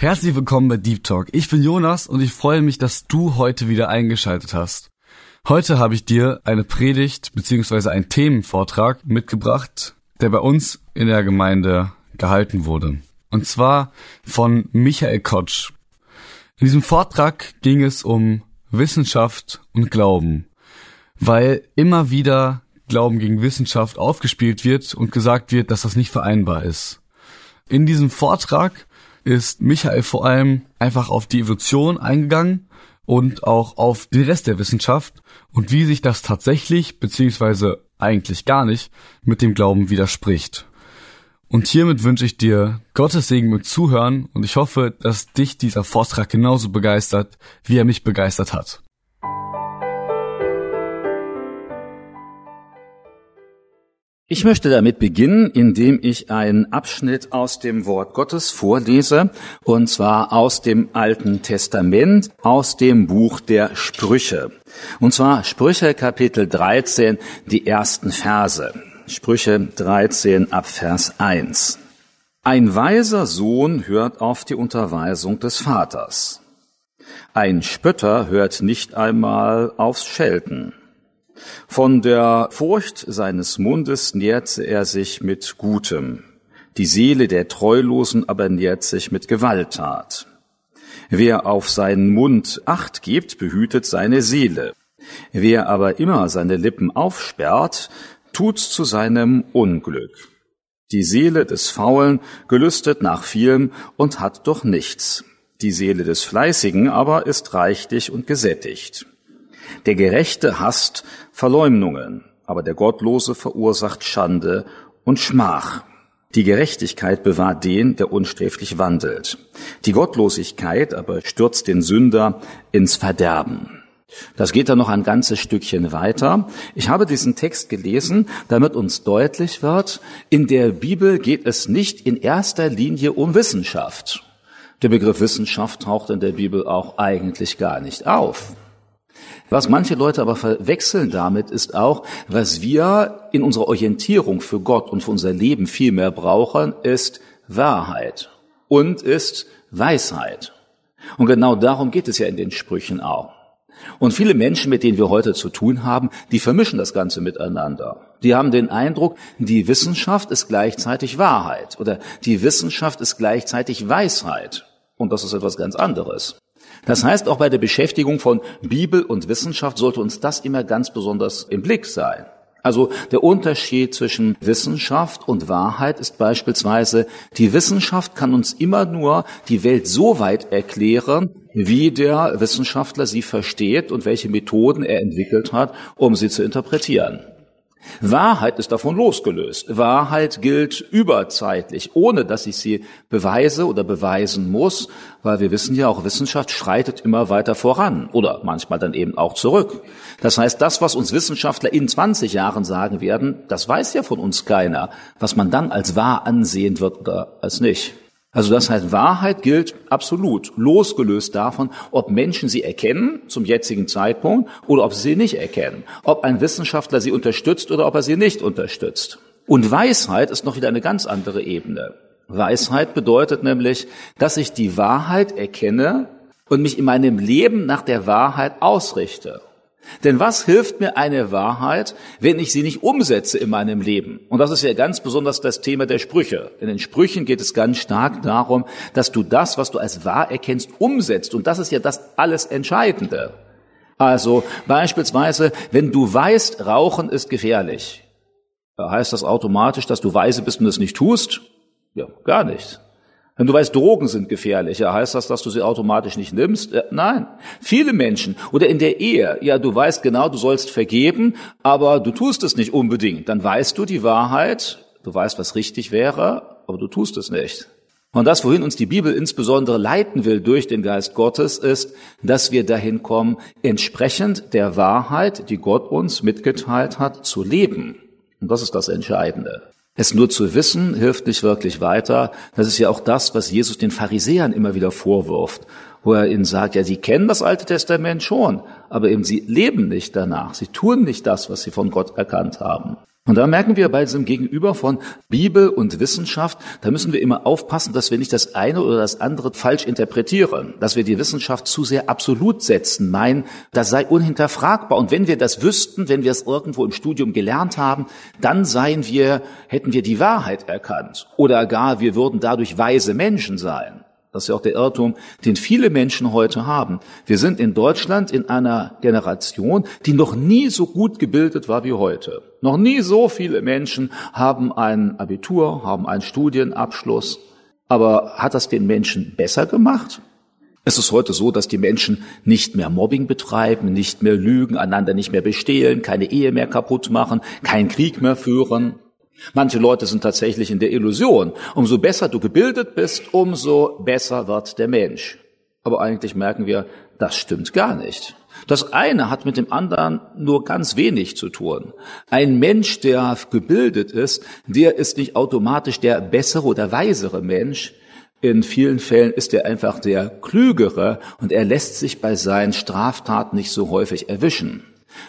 Herzlich willkommen bei Deep Talk. Ich bin Jonas und ich freue mich, dass du heute wieder eingeschaltet hast. Heute habe ich dir eine Predigt bzw. einen Themenvortrag mitgebracht, der bei uns in der Gemeinde gehalten wurde. Und zwar von Michael Kotsch. In diesem Vortrag ging es um Wissenschaft und Glauben, weil immer wieder Glauben gegen Wissenschaft aufgespielt wird und gesagt wird, dass das nicht vereinbar ist. In diesem Vortrag ist Michael vor allem einfach auf die Evolution eingegangen und auch auf den Rest der Wissenschaft und wie sich das tatsächlich beziehungsweise eigentlich gar nicht mit dem Glauben widerspricht. Und hiermit wünsche ich dir Gottes Segen mit Zuhören und ich hoffe, dass dich dieser Vortrag genauso begeistert, wie er mich begeistert hat. Ich möchte damit beginnen, indem ich einen Abschnitt aus dem Wort Gottes vorlese, und zwar aus dem Alten Testament, aus dem Buch der Sprüche. Und zwar Sprüche Kapitel 13, die ersten Verse. Sprüche 13 ab Vers 1. Ein weiser Sohn hört auf die Unterweisung des Vaters. Ein Spötter hört nicht einmal aufs Schelten. Von der Furcht seines Mundes nährt er sich mit Gutem. Die Seele der Treulosen aber nährt sich mit Gewalttat. Wer auf seinen Mund Acht gibt, behütet seine Seele. Wer aber immer seine Lippen aufsperrt, tut's zu seinem Unglück. Die Seele des Faulen gelüstet nach vielem und hat doch nichts. Die Seele des Fleißigen aber ist reichlich und gesättigt. Der Gerechte hasst Verleumdungen, aber der Gottlose verursacht Schande und Schmach. Die Gerechtigkeit bewahrt den, der unsträflich wandelt. Die Gottlosigkeit aber stürzt den Sünder ins Verderben. Das geht dann noch ein ganzes Stückchen weiter. Ich habe diesen Text gelesen, damit uns deutlich wird, in der Bibel geht es nicht in erster Linie um Wissenschaft. Der Begriff Wissenschaft taucht in der Bibel auch eigentlich gar nicht auf. Was manche Leute aber verwechseln damit, ist auch, was wir in unserer Orientierung für Gott und für unser Leben viel mehr brauchen, ist Wahrheit und ist Weisheit. Und genau darum geht es ja in den Sprüchen auch. Und viele Menschen, mit denen wir heute zu tun haben, die vermischen das Ganze miteinander. Die haben den Eindruck, die Wissenschaft ist gleichzeitig Wahrheit oder die Wissenschaft ist gleichzeitig Weisheit. Und das ist etwas ganz anderes. Das heißt, auch bei der Beschäftigung von Bibel und Wissenschaft sollte uns das immer ganz besonders im Blick sein. Also der Unterschied zwischen Wissenschaft und Wahrheit ist beispielsweise, die Wissenschaft kann uns immer nur die Welt so weit erklären, wie der Wissenschaftler sie versteht und welche Methoden er entwickelt hat, um sie zu interpretieren. Wahrheit ist davon losgelöst. Wahrheit gilt überzeitlich, ohne dass ich sie beweise oder beweisen muss, weil wir wissen ja auch, Wissenschaft schreitet immer weiter voran oder manchmal dann eben auch zurück. Das heißt, das, was uns Wissenschaftler in 20 Jahren sagen werden, das weiß ja von uns keiner, was man dann als wahr ansehen wird oder als nicht. Also das heißt, Wahrheit gilt absolut, losgelöst davon, ob Menschen sie erkennen zum jetzigen Zeitpunkt oder ob sie sie nicht erkennen, ob ein Wissenschaftler sie unterstützt oder ob er sie nicht unterstützt. Und Weisheit ist noch wieder eine ganz andere Ebene. Weisheit bedeutet nämlich, dass ich die Wahrheit erkenne und mich in meinem Leben nach der Wahrheit ausrichte. Denn was hilft mir eine Wahrheit, wenn ich sie nicht umsetze in meinem Leben? Und das ist ja ganz besonders das Thema der Sprüche. In den Sprüchen geht es ganz stark darum, dass du das, was du als wahr erkennst, umsetzt. Und das ist ja das alles Entscheidende. Also beispielsweise, wenn du weißt, Rauchen ist gefährlich, heißt das automatisch, dass du weise bist und es nicht tust? Ja, gar nicht. Wenn du weißt, Drogen sind gefährlich, ja, heißt das, dass du sie automatisch nicht nimmst? Äh, nein. Viele Menschen oder in der Ehe, ja, du weißt genau, du sollst vergeben, aber du tust es nicht unbedingt. Dann weißt du die Wahrheit, du weißt, was richtig wäre, aber du tust es nicht. Und das, wohin uns die Bibel insbesondere leiten will durch den Geist Gottes, ist, dass wir dahin kommen, entsprechend der Wahrheit, die Gott uns mitgeteilt hat, zu leben. Und das ist das Entscheidende. Es nur zu wissen hilft nicht wirklich weiter. Das ist ja auch das, was Jesus den Pharisäern immer wieder vorwirft, wo er ihnen sagt, ja, sie kennen das Alte Testament schon, aber eben sie leben nicht danach. Sie tun nicht das, was sie von Gott erkannt haben. Und da merken wir bei diesem Gegenüber von Bibel und Wissenschaft, da müssen wir immer aufpassen, dass wir nicht das eine oder das andere falsch interpretieren, dass wir die Wissenschaft zu sehr absolut setzen, meinen, das sei unhinterfragbar. Und wenn wir das wüssten, wenn wir es irgendwo im Studium gelernt haben, dann seien wir, hätten wir die Wahrheit erkannt. Oder gar, wir würden dadurch weise Menschen sein. Das ist ja auch der Irrtum, den viele Menschen heute haben. Wir sind in Deutschland in einer Generation, die noch nie so gut gebildet war wie heute. Noch nie so viele Menschen haben ein Abitur, haben einen Studienabschluss. Aber hat das den Menschen besser gemacht? Es ist heute so, dass die Menschen nicht mehr Mobbing betreiben, nicht mehr lügen, einander nicht mehr bestehlen, keine Ehe mehr kaputt machen, keinen Krieg mehr führen. Manche Leute sind tatsächlich in der Illusion, umso besser du gebildet bist, umso besser wird der Mensch. Aber eigentlich merken wir, das stimmt gar nicht. Das eine hat mit dem anderen nur ganz wenig zu tun. Ein Mensch, der gebildet ist, der ist nicht automatisch der bessere oder weisere Mensch. In vielen Fällen ist er einfach der klügere und er lässt sich bei seinen Straftaten nicht so häufig erwischen.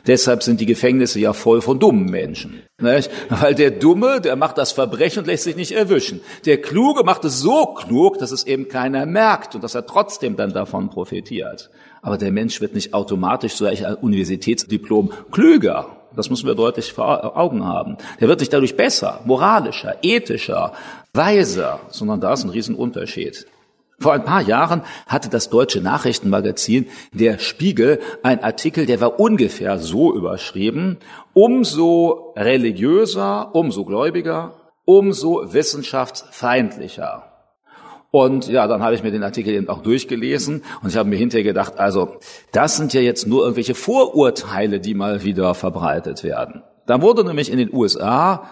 Deshalb sind die Gefängnisse ja voll von dummen Menschen. Nicht? Weil der Dumme, der macht das Verbrechen und lässt sich nicht erwischen. Der Kluge macht es so klug, dass es eben keiner merkt und dass er trotzdem dann davon profitiert. Aber der Mensch wird nicht automatisch so ein Universitätsdiplom klüger. Das müssen wir deutlich vor Augen haben. Der wird nicht dadurch besser, moralischer, ethischer, weiser, sondern da ist ein Riesenunterschied. Vor ein paar Jahren hatte das deutsche Nachrichtenmagazin Der Spiegel ein Artikel, der war ungefähr so überschrieben, umso religiöser, umso gläubiger, umso wissenschaftsfeindlicher. Und ja, dann habe ich mir den Artikel eben auch durchgelesen und ich habe mir hinterher gedacht, also das sind ja jetzt nur irgendwelche Vorurteile, die mal wieder verbreitet werden. Da wurde nämlich in den USA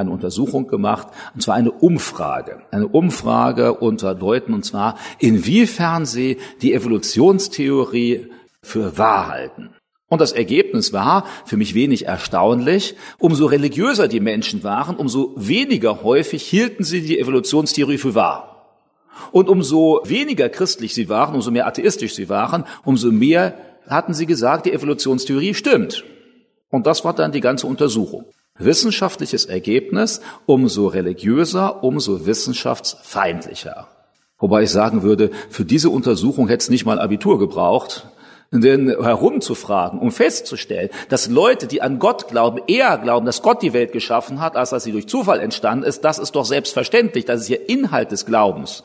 eine Untersuchung gemacht, und zwar eine Umfrage. Eine Umfrage unter Leuten, und zwar inwiefern sie die Evolutionstheorie für wahr halten. Und das Ergebnis war für mich wenig erstaunlich. Umso religiöser die Menschen waren, umso weniger häufig hielten sie die Evolutionstheorie für wahr. Und umso weniger christlich sie waren, umso mehr atheistisch sie waren, umso mehr hatten sie gesagt, die Evolutionstheorie stimmt. Und das war dann die ganze Untersuchung. Wissenschaftliches Ergebnis, umso religiöser, umso wissenschaftsfeindlicher. Wobei ich sagen würde, für diese Untersuchung hätte es nicht mal Abitur gebraucht, denn herumzufragen, um festzustellen, dass Leute, die an Gott glauben, eher glauben, dass Gott die Welt geschaffen hat, als dass sie durch Zufall entstanden ist, das ist doch selbstverständlich, das ist ja Inhalt des Glaubens.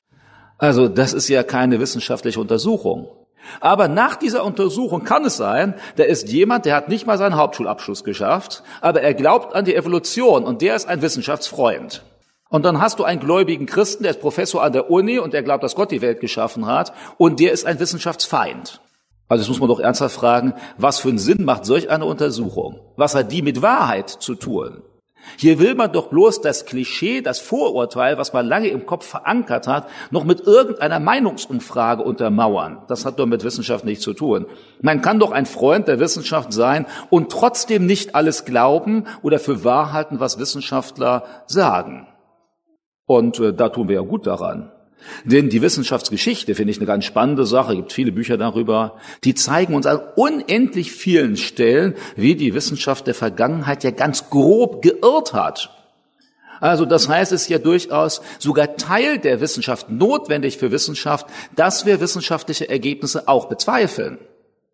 Also das ist ja keine wissenschaftliche Untersuchung. Aber nach dieser Untersuchung kann es sein, da ist jemand, der hat nicht mal seinen Hauptschulabschluss geschafft, aber er glaubt an die Evolution und der ist ein Wissenschaftsfreund. Und dann hast du einen gläubigen Christen, der ist Professor an der Uni und der glaubt, dass Gott die Welt geschaffen hat und der ist ein Wissenschaftsfeind. Also das muss man doch ernsthaft fragen, was für einen Sinn macht solch eine Untersuchung? Was hat die mit Wahrheit zu tun? Hier will man doch bloß das Klischee, das Vorurteil, was man lange im Kopf verankert hat, noch mit irgendeiner Meinungsumfrage untermauern. Das hat doch mit Wissenschaft nichts zu tun. Man kann doch ein Freund der Wissenschaft sein und trotzdem nicht alles glauben oder für wahr halten, was Wissenschaftler sagen. Und äh, da tun wir ja gut daran. Denn die Wissenschaftsgeschichte finde ich eine ganz spannende Sache, gibt viele Bücher darüber, die zeigen uns an unendlich vielen Stellen, wie die Wissenschaft der Vergangenheit ja ganz grob geirrt hat. Also das heißt, es ist ja durchaus sogar Teil der Wissenschaft notwendig für Wissenschaft, dass wir wissenschaftliche Ergebnisse auch bezweifeln.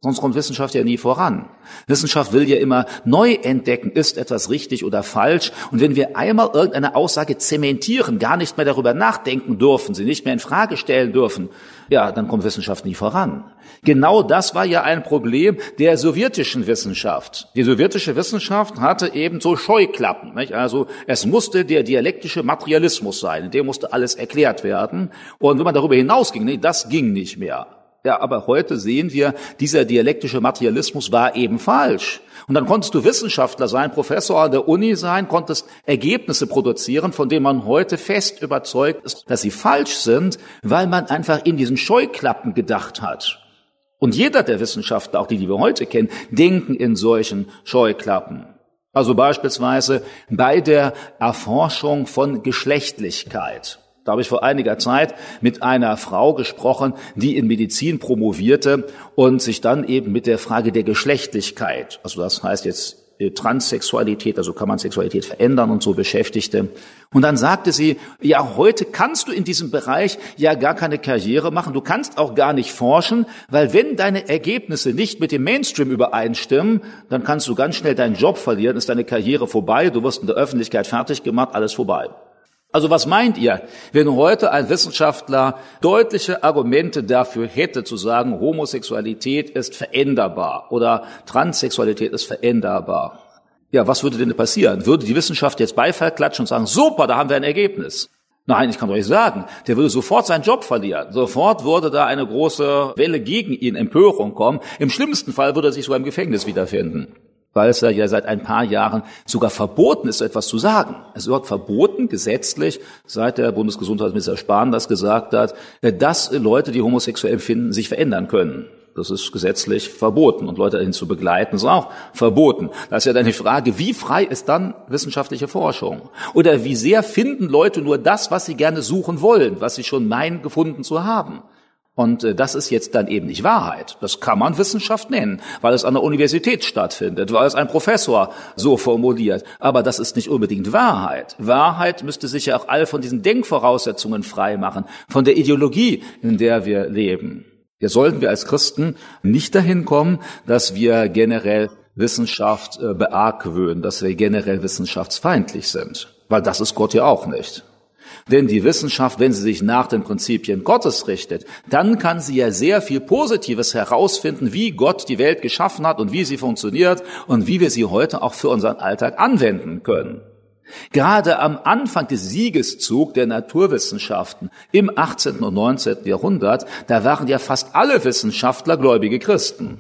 Sonst kommt Wissenschaft ja nie voran. Wissenschaft will ja immer neu entdecken, ist etwas richtig oder falsch. Und wenn wir einmal irgendeine Aussage zementieren, gar nicht mehr darüber nachdenken dürfen, sie nicht mehr in Frage stellen dürfen, ja, dann kommt Wissenschaft nie voran. Genau das war ja ein Problem der sowjetischen Wissenschaft. Die sowjetische Wissenschaft hatte eben so Scheuklappen. Nicht? Also es musste der dialektische Materialismus sein, in dem musste alles erklärt werden. Und wenn man darüber hinausging, nee, das ging nicht mehr. Ja, aber heute sehen wir, dieser dialektische Materialismus war eben falsch. Und dann konntest du Wissenschaftler sein, Professor an der Uni sein, konntest Ergebnisse produzieren, von denen man heute fest überzeugt ist, dass sie falsch sind, weil man einfach in diesen Scheuklappen gedacht hat. Und jeder der Wissenschaftler, auch die, die wir heute kennen, denken in solchen Scheuklappen. Also beispielsweise bei der Erforschung von Geschlechtlichkeit. Da habe ich vor einiger Zeit mit einer Frau gesprochen, die in Medizin promovierte und sich dann eben mit der Frage der Geschlechtlichkeit, also das heißt jetzt äh, Transsexualität, also kann man Sexualität verändern und so beschäftigte. Und dann sagte sie, ja, heute kannst du in diesem Bereich ja gar keine Karriere machen, du kannst auch gar nicht forschen, weil wenn deine Ergebnisse nicht mit dem Mainstream übereinstimmen, dann kannst du ganz schnell deinen Job verlieren, ist deine Karriere vorbei, du wirst in der Öffentlichkeit fertig gemacht, alles vorbei. Also was meint ihr, wenn heute ein Wissenschaftler deutliche Argumente dafür hätte, zu sagen, Homosexualität ist veränderbar oder Transsexualität ist veränderbar? Ja, was würde denn passieren? Würde die Wissenschaft jetzt Beifall klatschen und sagen, super, da haben wir ein Ergebnis? Nein, ich kann euch sagen, der würde sofort seinen Job verlieren. Sofort würde da eine große Welle gegen ihn, Empörung kommen. Im schlimmsten Fall würde er sich sogar im Gefängnis wiederfinden weil es ja seit ein paar Jahren sogar verboten ist, etwas zu sagen. Es wird verboten, gesetzlich, seit der Bundesgesundheitsminister Spahn das gesagt hat, dass Leute, die homosexuell empfinden, sich verändern können. Das ist gesetzlich verboten. Und Leute dahin zu begleiten, ist auch verboten. Da ist ja dann die Frage, wie frei ist dann wissenschaftliche Forschung? Oder wie sehr finden Leute nur das, was sie gerne suchen wollen, was sie schon meinen, gefunden zu haben? Und äh, das ist jetzt dann eben nicht Wahrheit. Das kann man Wissenschaft nennen, weil es an der Universität stattfindet, weil es ein Professor so formuliert. Aber das ist nicht unbedingt Wahrheit. Wahrheit müsste sich ja auch all von diesen Denkvoraussetzungen frei machen, von der Ideologie, in der wir leben. Hier sollten wir als Christen nicht dahin kommen, dass wir generell Wissenschaft äh, beargwöhnen, dass wir generell wissenschaftsfeindlich sind. Weil das ist Gott ja auch nicht. Denn die Wissenschaft, wenn sie sich nach den Prinzipien Gottes richtet, dann kann sie ja sehr viel Positives herausfinden, wie Gott die Welt geschaffen hat und wie sie funktioniert und wie wir sie heute auch für unseren Alltag anwenden können. Gerade am Anfang des Siegeszug der Naturwissenschaften im 18. und 19. Jahrhundert, da waren ja fast alle Wissenschaftler gläubige Christen.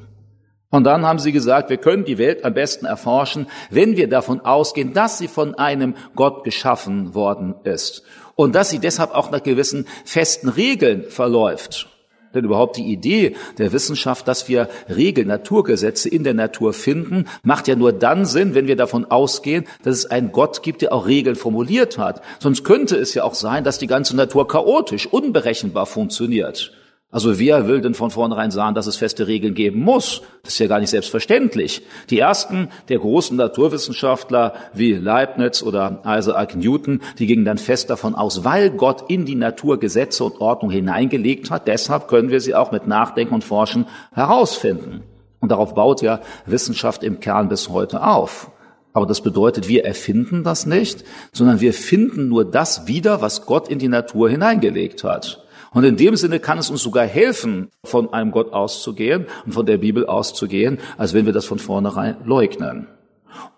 Und dann haben sie gesagt, wir können die Welt am besten erforschen, wenn wir davon ausgehen, dass sie von einem Gott geschaffen worden ist und dass sie deshalb auch nach gewissen festen Regeln verläuft. Denn überhaupt die Idee der Wissenschaft, dass wir Regeln, Naturgesetze in der Natur finden, macht ja nur dann Sinn, wenn wir davon ausgehen, dass es einen Gott gibt, der auch Regeln formuliert hat. Sonst könnte es ja auch sein, dass die ganze Natur chaotisch, unberechenbar funktioniert. Also wer will denn von vornherein sagen, dass es feste Regeln geben muss? Das ist ja gar nicht selbstverständlich. Die ersten der großen Naturwissenschaftler wie Leibniz oder Isaac Newton, die gingen dann fest davon aus, weil Gott in die Natur Gesetze und Ordnung hineingelegt hat, deshalb können wir sie auch mit Nachdenken und Forschen herausfinden. Und darauf baut ja Wissenschaft im Kern bis heute auf. Aber das bedeutet, wir erfinden das nicht, sondern wir finden nur das wieder, was Gott in die Natur hineingelegt hat. Und in dem Sinne kann es uns sogar helfen, von einem Gott auszugehen und von der Bibel auszugehen, als wenn wir das von vornherein leugnen.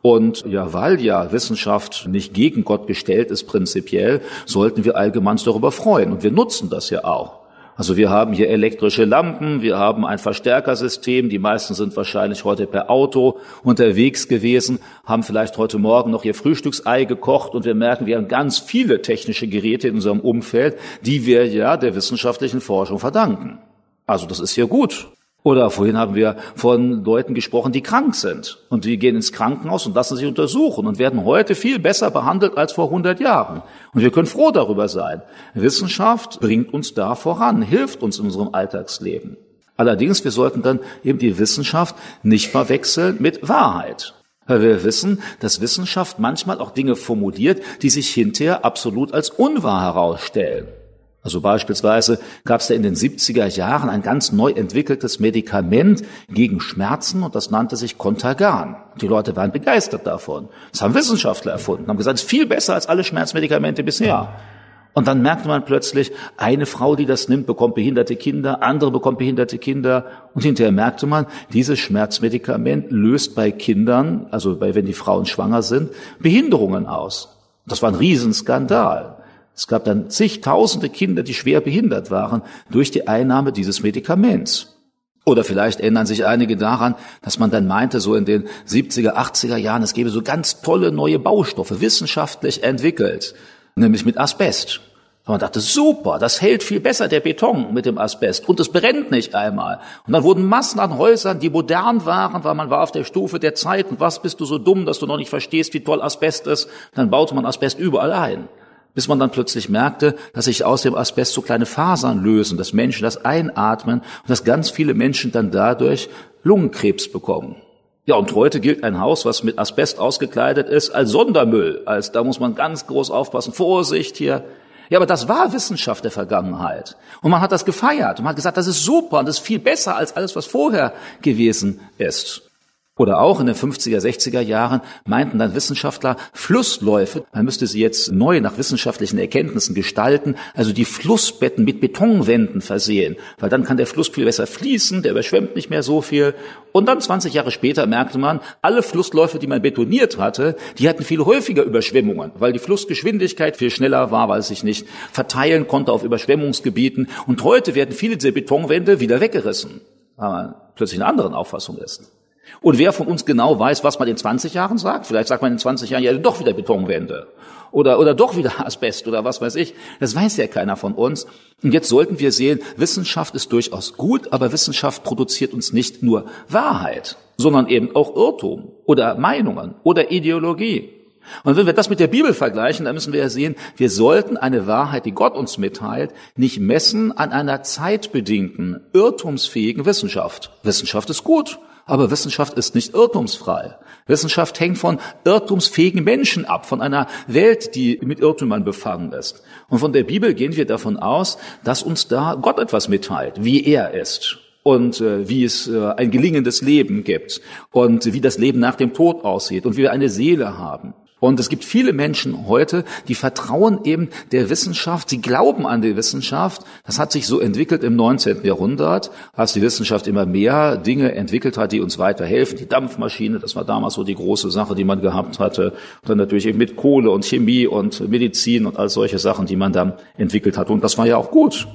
Und ja, weil ja Wissenschaft nicht gegen Gott gestellt ist prinzipiell, sollten wir allgemein darüber freuen. Und wir nutzen das ja auch. Also wir haben hier elektrische Lampen, wir haben ein Verstärkersystem, die meisten sind wahrscheinlich heute per Auto unterwegs gewesen, haben vielleicht heute Morgen noch ihr Frühstücksei gekocht und wir merken, wir haben ganz viele technische Geräte in unserem Umfeld, die wir ja der wissenschaftlichen Forschung verdanken. Also das ist ja gut. Oder vorhin haben wir von Leuten gesprochen, die krank sind. Und die gehen ins Krankenhaus und lassen sich untersuchen und werden heute viel besser behandelt als vor 100 Jahren. Und wir können froh darüber sein. Wissenschaft bringt uns da voran, hilft uns in unserem Alltagsleben. Allerdings, wir sollten dann eben die Wissenschaft nicht verwechseln mit Wahrheit. Weil wir wissen, dass Wissenschaft manchmal auch Dinge formuliert, die sich hinterher absolut als unwahr herausstellen. Also beispielsweise gab es da in den 70er Jahren ein ganz neu entwickeltes Medikament gegen Schmerzen und das nannte sich Contagan. Die Leute waren begeistert davon. Das haben Wissenschaftler erfunden, haben gesagt, es ist viel besser als alle Schmerzmedikamente bisher. Und dann merkte man plötzlich, eine Frau, die das nimmt, bekommt behinderte Kinder, andere bekommt behinderte Kinder. Und hinterher merkte man, dieses Schmerzmedikament löst bei Kindern, also bei, wenn die Frauen schwanger sind, Behinderungen aus. Das war ein Riesenskandal. Es gab dann zigtausende Kinder, die schwer behindert waren durch die Einnahme dieses Medikaments. Oder vielleicht erinnern sich einige daran, dass man dann meinte, so in den 70er, 80er Jahren, es gäbe so ganz tolle neue Baustoffe, wissenschaftlich entwickelt, nämlich mit Asbest. Und man dachte, super, das hält viel besser der Beton mit dem Asbest und es brennt nicht einmal. Und dann wurden Massen an Häusern, die modern waren, weil man war auf der Stufe der Zeit und was bist du so dumm, dass du noch nicht verstehst, wie toll Asbest ist. Dann baute man Asbest überall ein bis man dann plötzlich merkte, dass sich aus dem Asbest so kleine Fasern lösen, dass Menschen das einatmen und dass ganz viele Menschen dann dadurch Lungenkrebs bekommen. Ja, und heute gilt ein Haus, was mit Asbest ausgekleidet ist, als Sondermüll, als da muss man ganz groß aufpassen, Vorsicht hier. Ja, aber das war Wissenschaft der Vergangenheit. Und man hat das gefeiert und man hat gesagt, das ist super und das ist viel besser als alles, was vorher gewesen ist. Oder auch in den 50er, 60er Jahren meinten dann Wissenschaftler, Flussläufe, man müsste sie jetzt neu nach wissenschaftlichen Erkenntnissen gestalten, also die Flussbetten mit Betonwänden versehen, weil dann kann der Fluss viel besser fließen, der überschwemmt nicht mehr so viel. Und dann 20 Jahre später merkte man, alle Flussläufe, die man betoniert hatte, die hatten viel häufiger Überschwemmungen, weil die Flussgeschwindigkeit viel schneller war, weil es sich nicht verteilen konnte auf Überschwemmungsgebieten. Und heute werden viele dieser Betonwände wieder weggerissen, weil man plötzlich einer anderen Auffassung ist. Und wer von uns genau weiß, was man in 20 Jahren sagt? Vielleicht sagt man in 20 Jahren ja doch wieder Betonwände oder, oder doch wieder Asbest oder was weiß ich. Das weiß ja keiner von uns. Und jetzt sollten wir sehen, Wissenschaft ist durchaus gut, aber Wissenschaft produziert uns nicht nur Wahrheit, sondern eben auch Irrtum oder Meinungen oder Ideologie. Und wenn wir das mit der Bibel vergleichen, dann müssen wir ja sehen, wir sollten eine Wahrheit, die Gott uns mitteilt, nicht messen an einer zeitbedingten, irrtumsfähigen Wissenschaft. Wissenschaft ist gut, aber Wissenschaft ist nicht irrtumsfrei. Wissenschaft hängt von irrtumsfähigen Menschen ab, von einer Welt, die mit Irrtümern befangen ist. Und von der Bibel gehen wir davon aus, dass uns da Gott etwas mitteilt, wie er ist und äh, wie es äh, ein gelingendes Leben gibt und wie das Leben nach dem Tod aussieht und wie wir eine Seele haben. Und es gibt viele Menschen heute, die vertrauen eben der Wissenschaft, sie glauben an die Wissenschaft. Das hat sich so entwickelt im 19. Jahrhundert, als die Wissenschaft immer mehr Dinge entwickelt hat, die uns weiterhelfen. Die Dampfmaschine, das war damals so die große Sache, die man gehabt hatte. Und dann natürlich eben mit Kohle und Chemie und Medizin und all solche Sachen, die man dann entwickelt hat. Und das war ja auch gut.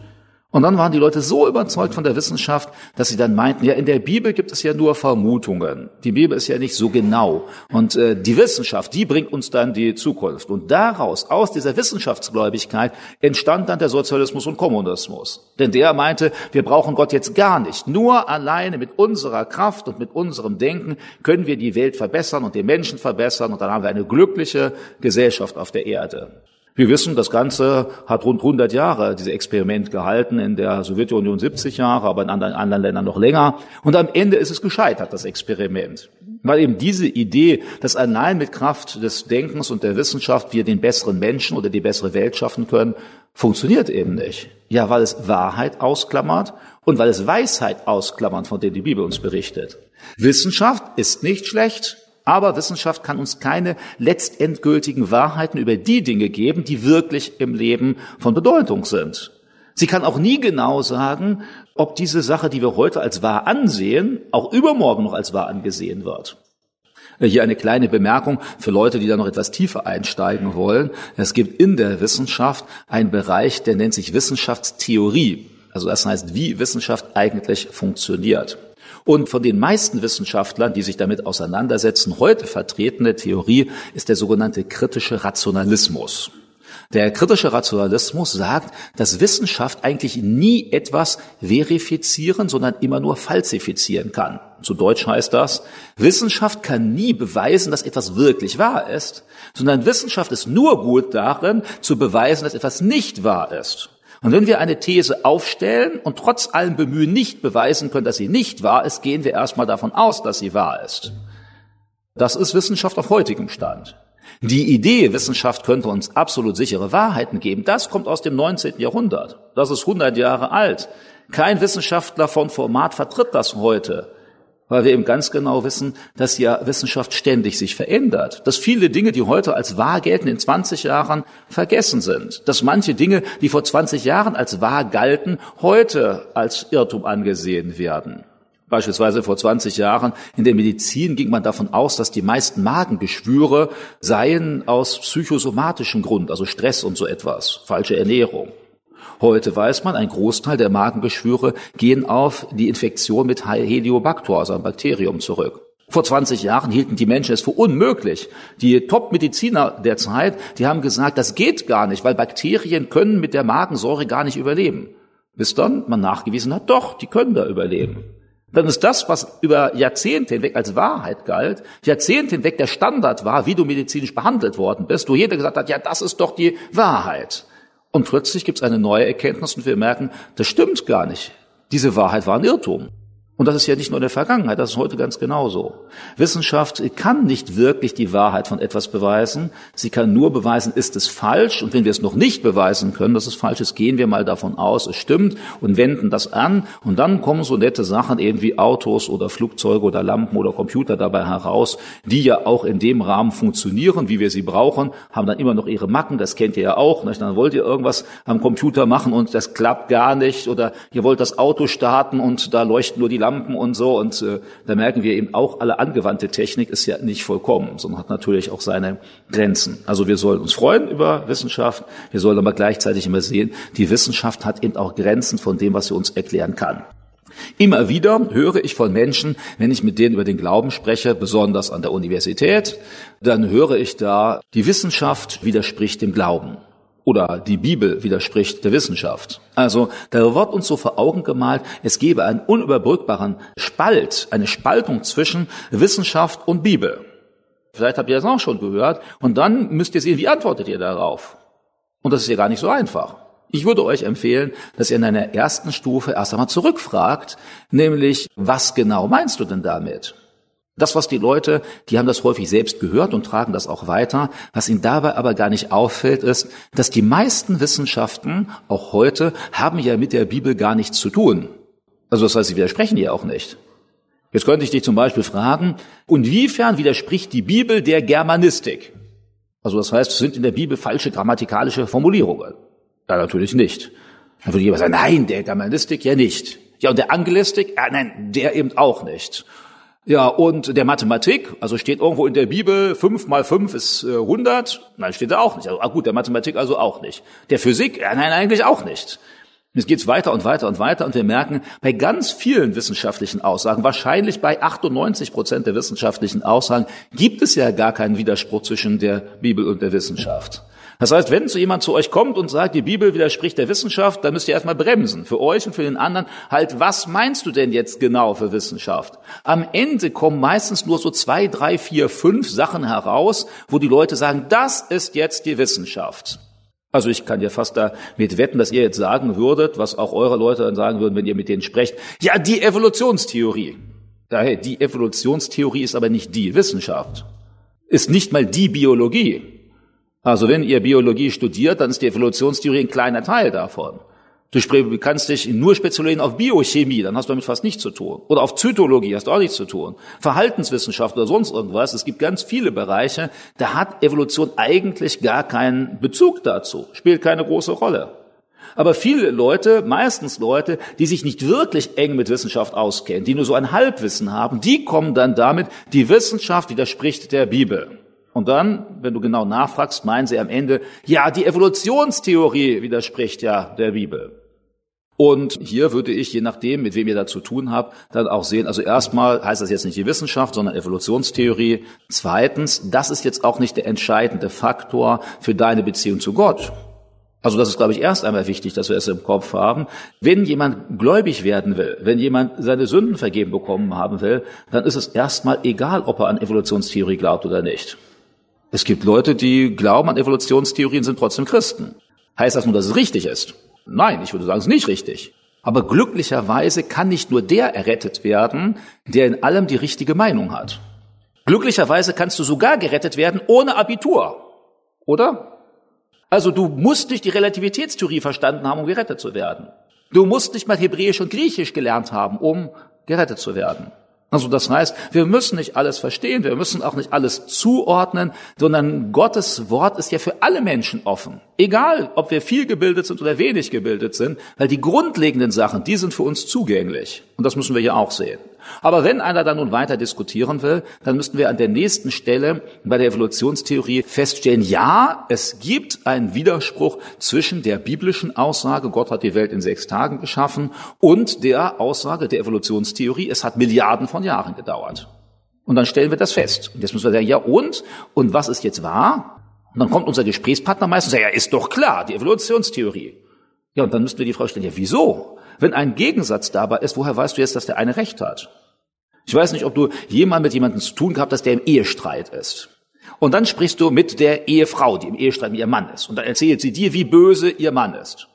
Und dann waren die Leute so überzeugt von der Wissenschaft, dass sie dann meinten, ja, in der Bibel gibt es ja nur Vermutungen. Die Bibel ist ja nicht so genau. Und äh, die Wissenschaft, die bringt uns dann die Zukunft. Und daraus, aus dieser Wissenschaftsgläubigkeit, entstand dann der Sozialismus und Kommunismus. Denn der meinte, wir brauchen Gott jetzt gar nicht. Nur alleine mit unserer Kraft und mit unserem Denken können wir die Welt verbessern und den Menschen verbessern. Und dann haben wir eine glückliche Gesellschaft auf der Erde. Wir wissen, das Ganze hat rund 100 Jahre, dieses Experiment gehalten, in der Sowjetunion 70 Jahre, aber in anderen, anderen Ländern noch länger. Und am Ende ist es gescheitert, das Experiment. Weil eben diese Idee, dass allein mit Kraft des Denkens und der Wissenschaft wir den besseren Menschen oder die bessere Welt schaffen können, funktioniert eben nicht. Ja, weil es Wahrheit ausklammert und weil es Weisheit ausklammert, von der die Bibel uns berichtet. Wissenschaft ist nicht schlecht, aber Wissenschaft kann uns keine letztendgültigen Wahrheiten über die Dinge geben, die wirklich im Leben von Bedeutung sind. Sie kann auch nie genau sagen, ob diese Sache, die wir heute als wahr ansehen, auch übermorgen noch als wahr angesehen wird. Hier eine kleine Bemerkung für Leute, die da noch etwas tiefer einsteigen wollen. Es gibt in der Wissenschaft einen Bereich, der nennt sich Wissenschaftstheorie. Also das heißt, wie Wissenschaft eigentlich funktioniert. Und von den meisten Wissenschaftlern, die sich damit auseinandersetzen, heute vertretene Theorie ist der sogenannte kritische Rationalismus. Der kritische Rationalismus sagt, dass Wissenschaft eigentlich nie etwas verifizieren, sondern immer nur falsifizieren kann. Zu Deutsch heißt das, Wissenschaft kann nie beweisen, dass etwas wirklich wahr ist, sondern Wissenschaft ist nur gut darin, zu beweisen, dass etwas nicht wahr ist. Und wenn wir eine These aufstellen und trotz allem Bemühen nicht beweisen können, dass sie nicht wahr ist, gehen wir erstmal davon aus, dass sie wahr ist. Das ist Wissenschaft auf heutigem Stand. Die Idee, Wissenschaft könnte uns absolut sichere Wahrheiten geben, das kommt aus dem 19. Jahrhundert. Das ist 100 Jahre alt. Kein Wissenschaftler von Format vertritt das heute weil wir eben ganz genau wissen, dass ja Wissenschaft ständig sich verändert, dass viele Dinge, die heute als wahr gelten, in 20 Jahren vergessen sind, dass manche Dinge, die vor 20 Jahren als wahr galten, heute als Irrtum angesehen werden. Beispielsweise vor 20 Jahren in der Medizin ging man davon aus, dass die meisten Magengeschwüre seien aus psychosomatischem Grund, also Stress und so etwas, falsche Ernährung. Heute weiß man, ein Großteil der Magengeschwüre gehen auf die Infektion mit Heliobacter, also einem Bakterium, zurück. Vor 20 Jahren hielten die Menschen es für unmöglich. Die Top-Mediziner der Zeit, die haben gesagt, das geht gar nicht, weil Bakterien können mit der Magensäure gar nicht überleben. Bis dann man nachgewiesen hat, doch, die können da überleben. Dann ist das, was über Jahrzehnte hinweg als Wahrheit galt, Jahrzehnte hinweg der Standard war, wie du medizinisch behandelt worden bist, wo jeder gesagt hat, ja, das ist doch die Wahrheit. Und plötzlich gibt es eine neue Erkenntnis und wir merken, das stimmt gar nicht. Diese Wahrheit war ein Irrtum. Und das ist ja nicht nur in der Vergangenheit, das ist heute ganz genauso. Wissenschaft kann nicht wirklich die Wahrheit von etwas beweisen. Sie kann nur beweisen, ist es falsch. Und wenn wir es noch nicht beweisen können, dass es falsch ist, gehen wir mal davon aus, es stimmt und wenden das an. Und dann kommen so nette Sachen eben wie Autos oder Flugzeuge oder Lampen oder Computer dabei heraus, die ja auch in dem Rahmen funktionieren, wie wir sie brauchen, haben dann immer noch ihre Macken, das kennt ihr ja auch. Dann wollt ihr irgendwas am Computer machen und das klappt gar nicht. Oder ihr wollt das Auto starten und da leuchten nur die Lampen Lampen und so. Und äh, da merken wir eben auch, alle angewandte Technik ist ja nicht vollkommen, sondern hat natürlich auch seine Grenzen. Also wir sollen uns freuen über Wissenschaft, wir sollen aber gleichzeitig immer sehen, die Wissenschaft hat eben auch Grenzen von dem, was sie uns erklären kann. Immer wieder höre ich von Menschen, wenn ich mit denen über den Glauben spreche, besonders an der Universität, dann höre ich da, die Wissenschaft widerspricht dem Glauben oder die Bibel widerspricht der Wissenschaft. Also da wird uns so vor Augen gemalt, es gebe einen unüberbrückbaren Spalt, eine Spaltung zwischen Wissenschaft und Bibel. Vielleicht habt ihr das auch schon gehört. Und dann müsst ihr sehen, wie antwortet ihr darauf? Und das ist ja gar nicht so einfach. Ich würde euch empfehlen, dass ihr in einer ersten Stufe erst einmal zurückfragt, nämlich, was genau meinst du denn damit? Das, was die Leute, die haben das häufig selbst gehört und tragen das auch weiter. Was ihnen dabei aber gar nicht auffällt, ist, dass die meisten Wissenschaften, auch heute, haben ja mit der Bibel gar nichts zu tun. Also das heißt, sie widersprechen ihr auch nicht. Jetzt könnte ich dich zum Beispiel fragen, inwiefern widerspricht die Bibel der Germanistik? Also das heißt, sind in der Bibel falsche grammatikalische Formulierungen? Ja, natürlich nicht. Dann würde jemand sagen, nein, der Germanistik ja nicht. Ja, und der Angelistik? Ja, nein, der eben auch nicht. Ja, und der Mathematik, also steht irgendwo in der Bibel, fünf mal fünf ist äh, 100, nein, steht da auch nicht. Also, ah gut, der Mathematik also auch nicht. Der Physik, ja, nein, eigentlich auch nicht. Jetzt geht's weiter und weiter und weiter und wir merken, bei ganz vielen wissenschaftlichen Aussagen, wahrscheinlich bei 98 Prozent der wissenschaftlichen Aussagen, gibt es ja gar keinen Widerspruch zwischen der Bibel und der Wissenschaft. Das heißt, wenn so jemand zu euch kommt und sagt, die Bibel widerspricht der Wissenschaft, dann müsst ihr erstmal bremsen. Für euch und für den anderen halt, was meinst du denn jetzt genau für Wissenschaft? Am Ende kommen meistens nur so zwei, drei, vier, fünf Sachen heraus, wo die Leute sagen, das ist jetzt die Wissenschaft. Also ich kann ja fast damit wetten, dass ihr jetzt sagen würdet, was auch eure Leute dann sagen würden, wenn ihr mit denen sprecht, ja, die Evolutionstheorie. Daher, die Evolutionstheorie ist aber nicht die Wissenschaft. Ist nicht mal die Biologie. Also wenn ihr Biologie studiert, dann ist die Evolutionstheorie ein kleiner Teil davon. Du kannst dich nur spezialisieren auf Biochemie, dann hast du damit fast nichts zu tun. Oder auf Zytologie hast du auch nichts zu tun. Verhaltenswissenschaft oder sonst irgendwas. Es gibt ganz viele Bereiche, da hat Evolution eigentlich gar keinen Bezug dazu, spielt keine große Rolle. Aber viele Leute, meistens Leute, die sich nicht wirklich eng mit Wissenschaft auskennen, die nur so ein Halbwissen haben, die kommen dann damit, die Wissenschaft widerspricht der Bibel. Und dann, wenn du genau nachfragst, meinen sie am Ende, ja, die Evolutionstheorie widerspricht ja der Bibel. Und hier würde ich, je nachdem, mit wem ihr da zu tun habt, dann auch sehen, also erstmal heißt das jetzt nicht die Wissenschaft, sondern Evolutionstheorie. Zweitens, das ist jetzt auch nicht der entscheidende Faktor für deine Beziehung zu Gott. Also das ist, glaube ich, erst einmal wichtig, dass wir es im Kopf haben. Wenn jemand gläubig werden will, wenn jemand seine Sünden vergeben bekommen haben will, dann ist es erstmal egal, ob er an Evolutionstheorie glaubt oder nicht. Es gibt Leute, die glauben an Evolutionstheorien, sind trotzdem Christen. Heißt das nur, dass es richtig ist? Nein, ich würde sagen, es ist nicht richtig. Aber glücklicherweise kann nicht nur der errettet werden, der in allem die richtige Meinung hat. Glücklicherweise kannst du sogar gerettet werden ohne Abitur. Oder? Also du musst nicht die Relativitätstheorie verstanden haben, um gerettet zu werden. Du musst nicht mal Hebräisch und Griechisch gelernt haben, um gerettet zu werden. Also das heißt, wir müssen nicht alles verstehen, wir müssen auch nicht alles zuordnen, sondern Gottes Wort ist ja für alle Menschen offen. Egal, ob wir viel gebildet sind oder wenig gebildet sind, weil die grundlegenden Sachen, die sind für uns zugänglich. Und das müssen wir ja auch sehen. Aber wenn einer dann nun weiter diskutieren will, dann müssten wir an der nächsten Stelle bei der Evolutionstheorie feststellen, ja, es gibt einen Widerspruch zwischen der biblischen Aussage, Gott hat die Welt in sechs Tagen geschaffen, und der Aussage der Evolutionstheorie, es hat Milliarden von Jahren gedauert. Und dann stellen wir das fest. Und jetzt müssen wir sagen, ja und? Und was ist jetzt wahr? Und dann kommt unser Gesprächspartner meistens und sagt, ja, ist doch klar, die Evolutionstheorie. Ja, und dann müssten wir die Frage stellen, ja, wieso? Wenn ein Gegensatz dabei ist, woher weißt du jetzt, dass der eine Recht hat? Ich weiß nicht, ob du jemand mit jemandem zu tun gehabt hast, der im Ehestreit ist. Und dann sprichst du mit der Ehefrau, die im Ehestreit mit ihrem Mann ist. Und dann erzählt sie dir, wie böse ihr Mann ist.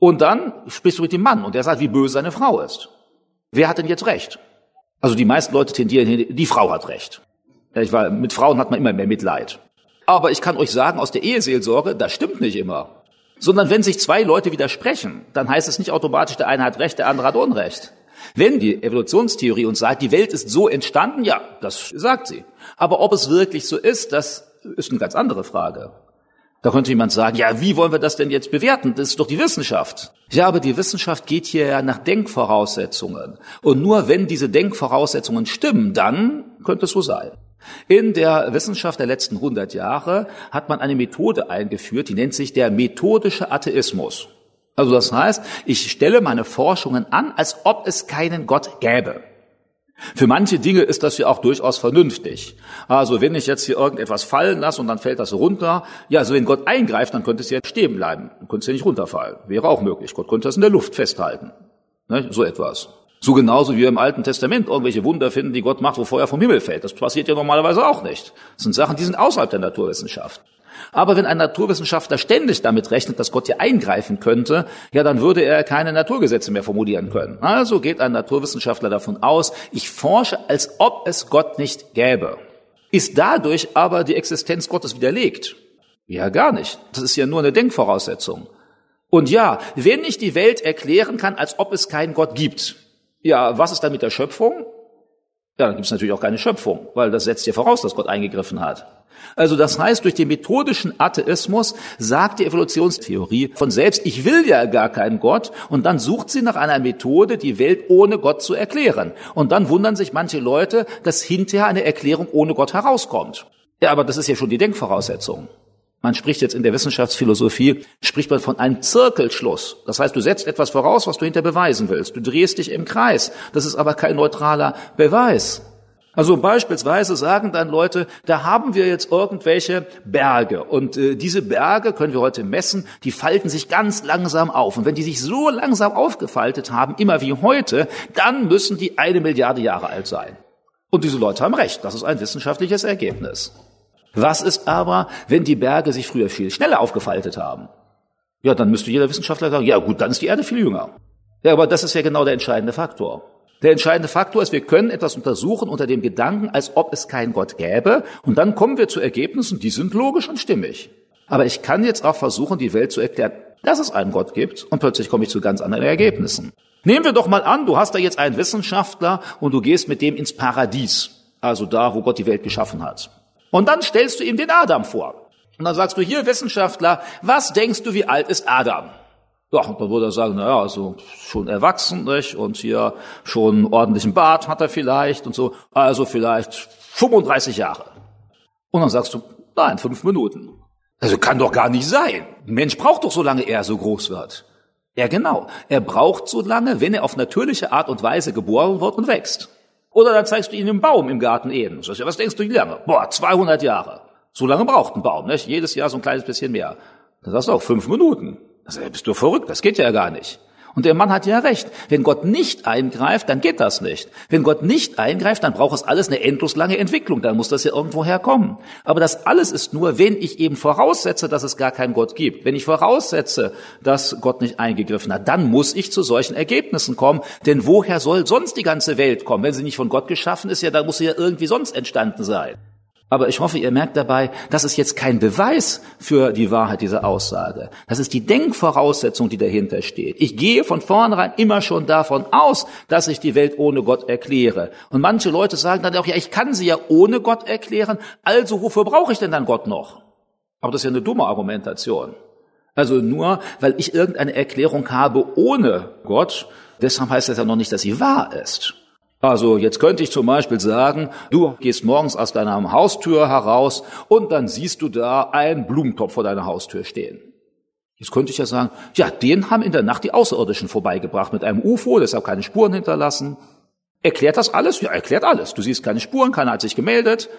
Und dann sprichst du mit dem Mann und der sagt, wie böse seine Frau ist. Wer hat denn jetzt recht? Also die meisten Leute tendieren, die Frau hat recht. Ich war, mit Frauen hat man immer mehr Mitleid. Aber ich kann euch sagen, aus der Eheseelsorge, das stimmt nicht immer. Sondern wenn sich zwei Leute widersprechen, dann heißt es nicht automatisch, der eine hat Recht, der andere hat Unrecht. Wenn die Evolutionstheorie uns sagt, die Welt ist so entstanden, ja, das sagt sie. Aber ob es wirklich so ist, das ist eine ganz andere Frage. Da könnte jemand sagen, ja, wie wollen wir das denn jetzt bewerten? Das ist doch die Wissenschaft. Ja, aber die Wissenschaft geht hier ja nach Denkvoraussetzungen. Und nur wenn diese Denkvoraussetzungen stimmen, dann könnte es so sein. In der Wissenschaft der letzten 100 Jahre hat man eine Methode eingeführt, die nennt sich der methodische Atheismus. Also das heißt, ich stelle meine Forschungen an, als ob es keinen Gott gäbe. Für manche Dinge ist das ja auch durchaus vernünftig. Also wenn ich jetzt hier irgendetwas fallen lasse und dann fällt das runter, ja, also wenn Gott eingreift, dann könnte es ja stehen bleiben. Dann könnte es ja nicht runterfallen. Wäre auch möglich. Gott könnte das in der Luft festhalten. Ne? So etwas. So genauso wie wir im Alten Testament irgendwelche Wunder finden, die Gott macht, wo Feuer vom Himmel fällt. Das passiert ja normalerweise auch nicht. Das sind Sachen, die sind außerhalb der Naturwissenschaft. Aber wenn ein Naturwissenschaftler ständig damit rechnet, dass Gott hier eingreifen könnte, ja, dann würde er keine Naturgesetze mehr formulieren können. Also geht ein Naturwissenschaftler davon aus, ich forsche, als ob es Gott nicht gäbe. Ist dadurch aber die Existenz Gottes widerlegt? Ja, gar nicht. Das ist ja nur eine Denkvoraussetzung. Und ja, wenn ich die Welt erklären kann, als ob es keinen Gott gibt, ja, was ist dann mit der Schöpfung? Ja, dann gibt es natürlich auch keine Schöpfung, weil das setzt ja voraus, dass Gott eingegriffen hat. Also das heißt, durch den methodischen Atheismus sagt die Evolutionstheorie von selbst, ich will ja gar keinen Gott, und dann sucht sie nach einer Methode, die Welt ohne Gott zu erklären. Und dann wundern sich manche Leute, dass hinterher eine Erklärung ohne Gott herauskommt. Ja, aber das ist ja schon die Denkvoraussetzung. Man spricht jetzt in der Wissenschaftsphilosophie, spricht man von einem Zirkelschluss. Das heißt, du setzt etwas voraus, was du hinter beweisen willst. Du drehst dich im Kreis. Das ist aber kein neutraler Beweis. Also beispielsweise sagen dann Leute, da haben wir jetzt irgendwelche Berge und äh, diese Berge können wir heute messen, die falten sich ganz langsam auf. Und wenn die sich so langsam aufgefaltet haben, immer wie heute, dann müssen die eine Milliarde Jahre alt sein. Und diese Leute haben recht, das ist ein wissenschaftliches Ergebnis. Was ist aber, wenn die Berge sich früher viel schneller aufgefaltet haben? Ja, dann müsste jeder Wissenschaftler sagen, ja gut, dann ist die Erde viel jünger. Ja, aber das ist ja genau der entscheidende Faktor. Der entscheidende Faktor ist, wir können etwas untersuchen unter dem Gedanken, als ob es keinen Gott gäbe, und dann kommen wir zu Ergebnissen, die sind logisch und stimmig. Aber ich kann jetzt auch versuchen, die Welt zu erklären, dass es einen Gott gibt, und plötzlich komme ich zu ganz anderen Ergebnissen. Nehmen wir doch mal an, du hast da jetzt einen Wissenschaftler und du gehst mit dem ins Paradies, also da, wo Gott die Welt geschaffen hat. Und dann stellst du ihm den Adam vor. Und dann sagst du, hier Wissenschaftler, was denkst du, wie alt ist Adam? Ja, und dann würde er sagen, naja, also schon erwachsen, nicht? Und hier schon einen ordentlichen Bart hat er vielleicht und so. Also vielleicht 35 Jahre. Und dann sagst du, nein, fünf Minuten. Also kann doch gar nicht sein. Ein Mensch braucht doch so lange, er so groß wird. Ja, genau. Er braucht so lange, wenn er auf natürliche Art und Weise geboren wird und wächst. Oder dann zeigst du ihnen einen Baum im Garten Eden. Sagst ja, was denkst du, wie lange? Boah, 200 Jahre. So lange braucht ein Baum, nicht? Jedes Jahr so ein kleines bisschen mehr. Dann sagst du auch fünf Minuten. Also, bist du verrückt? Das geht ja gar nicht. Und der Mann hat ja recht. Wenn Gott nicht eingreift, dann geht das nicht. Wenn Gott nicht eingreift, dann braucht es alles eine endlos lange Entwicklung. Dann muss das ja irgendwo herkommen. Aber das alles ist nur, wenn ich eben voraussetze, dass es gar keinen Gott gibt. Wenn ich voraussetze, dass Gott nicht eingegriffen hat, dann muss ich zu solchen Ergebnissen kommen. Denn woher soll sonst die ganze Welt kommen? Wenn sie nicht von Gott geschaffen ist, ja, dann muss sie ja irgendwie sonst entstanden sein. Aber ich hoffe, ihr merkt dabei, das ist jetzt kein Beweis für die Wahrheit dieser Aussage. Das ist die Denkvoraussetzung, die dahinter steht. Ich gehe von vornherein immer schon davon aus, dass ich die Welt ohne Gott erkläre. Und manche Leute sagen dann auch, ja, ich kann sie ja ohne Gott erklären, also wofür brauche ich denn dann Gott noch? Aber das ist ja eine dumme Argumentation. Also nur, weil ich irgendeine Erklärung habe ohne Gott, deshalb heißt das ja noch nicht, dass sie wahr ist. Also jetzt könnte ich zum Beispiel sagen, du gehst morgens aus deiner Haustür heraus und dann siehst du da einen Blumentopf vor deiner Haustür stehen. Jetzt könnte ich ja sagen, ja, den haben in der Nacht die Außerirdischen vorbeigebracht mit einem UFO, deshalb keine Spuren hinterlassen. Erklärt das alles? Ja, erklärt alles. Du siehst keine Spuren, keiner hat sich gemeldet.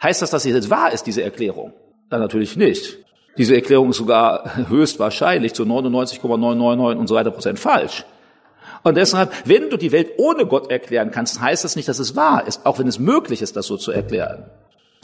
Heißt das, dass sie jetzt wahr ist, diese Erklärung? Ja, natürlich nicht. Diese Erklärung ist sogar höchstwahrscheinlich zu 99,999 und so weiter Prozent falsch. Und deshalb, wenn du die Welt ohne Gott erklären kannst, heißt das nicht, dass es wahr ist, auch wenn es möglich ist, das so zu erklären.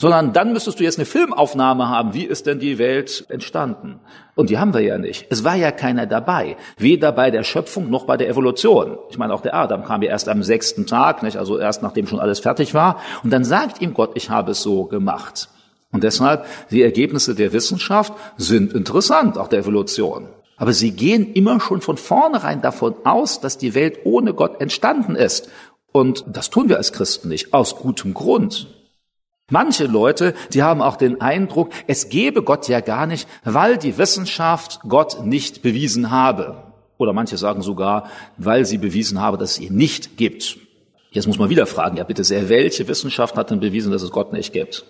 Sondern dann müsstest du jetzt eine Filmaufnahme haben, wie ist denn die Welt entstanden? Und die haben wir ja nicht. Es war ja keiner dabei. Weder bei der Schöpfung noch bei der Evolution. Ich meine, auch der Adam kam ja erst am sechsten Tag, nicht? also erst nachdem schon alles fertig war. Und dann sagt ihm Gott, ich habe es so gemacht. Und deshalb, die Ergebnisse der Wissenschaft sind interessant, auch der Evolution. Aber sie gehen immer schon von vornherein davon aus, dass die Welt ohne Gott entstanden ist. Und das tun wir als Christen nicht, aus gutem Grund. Manche Leute, die haben auch den Eindruck, es gebe Gott ja gar nicht, weil die Wissenschaft Gott nicht bewiesen habe. Oder manche sagen sogar, weil sie bewiesen habe, dass es ihn nicht gibt. Jetzt muss man wieder fragen, ja bitte sehr, welche Wissenschaft hat denn bewiesen, dass es Gott nicht gibt?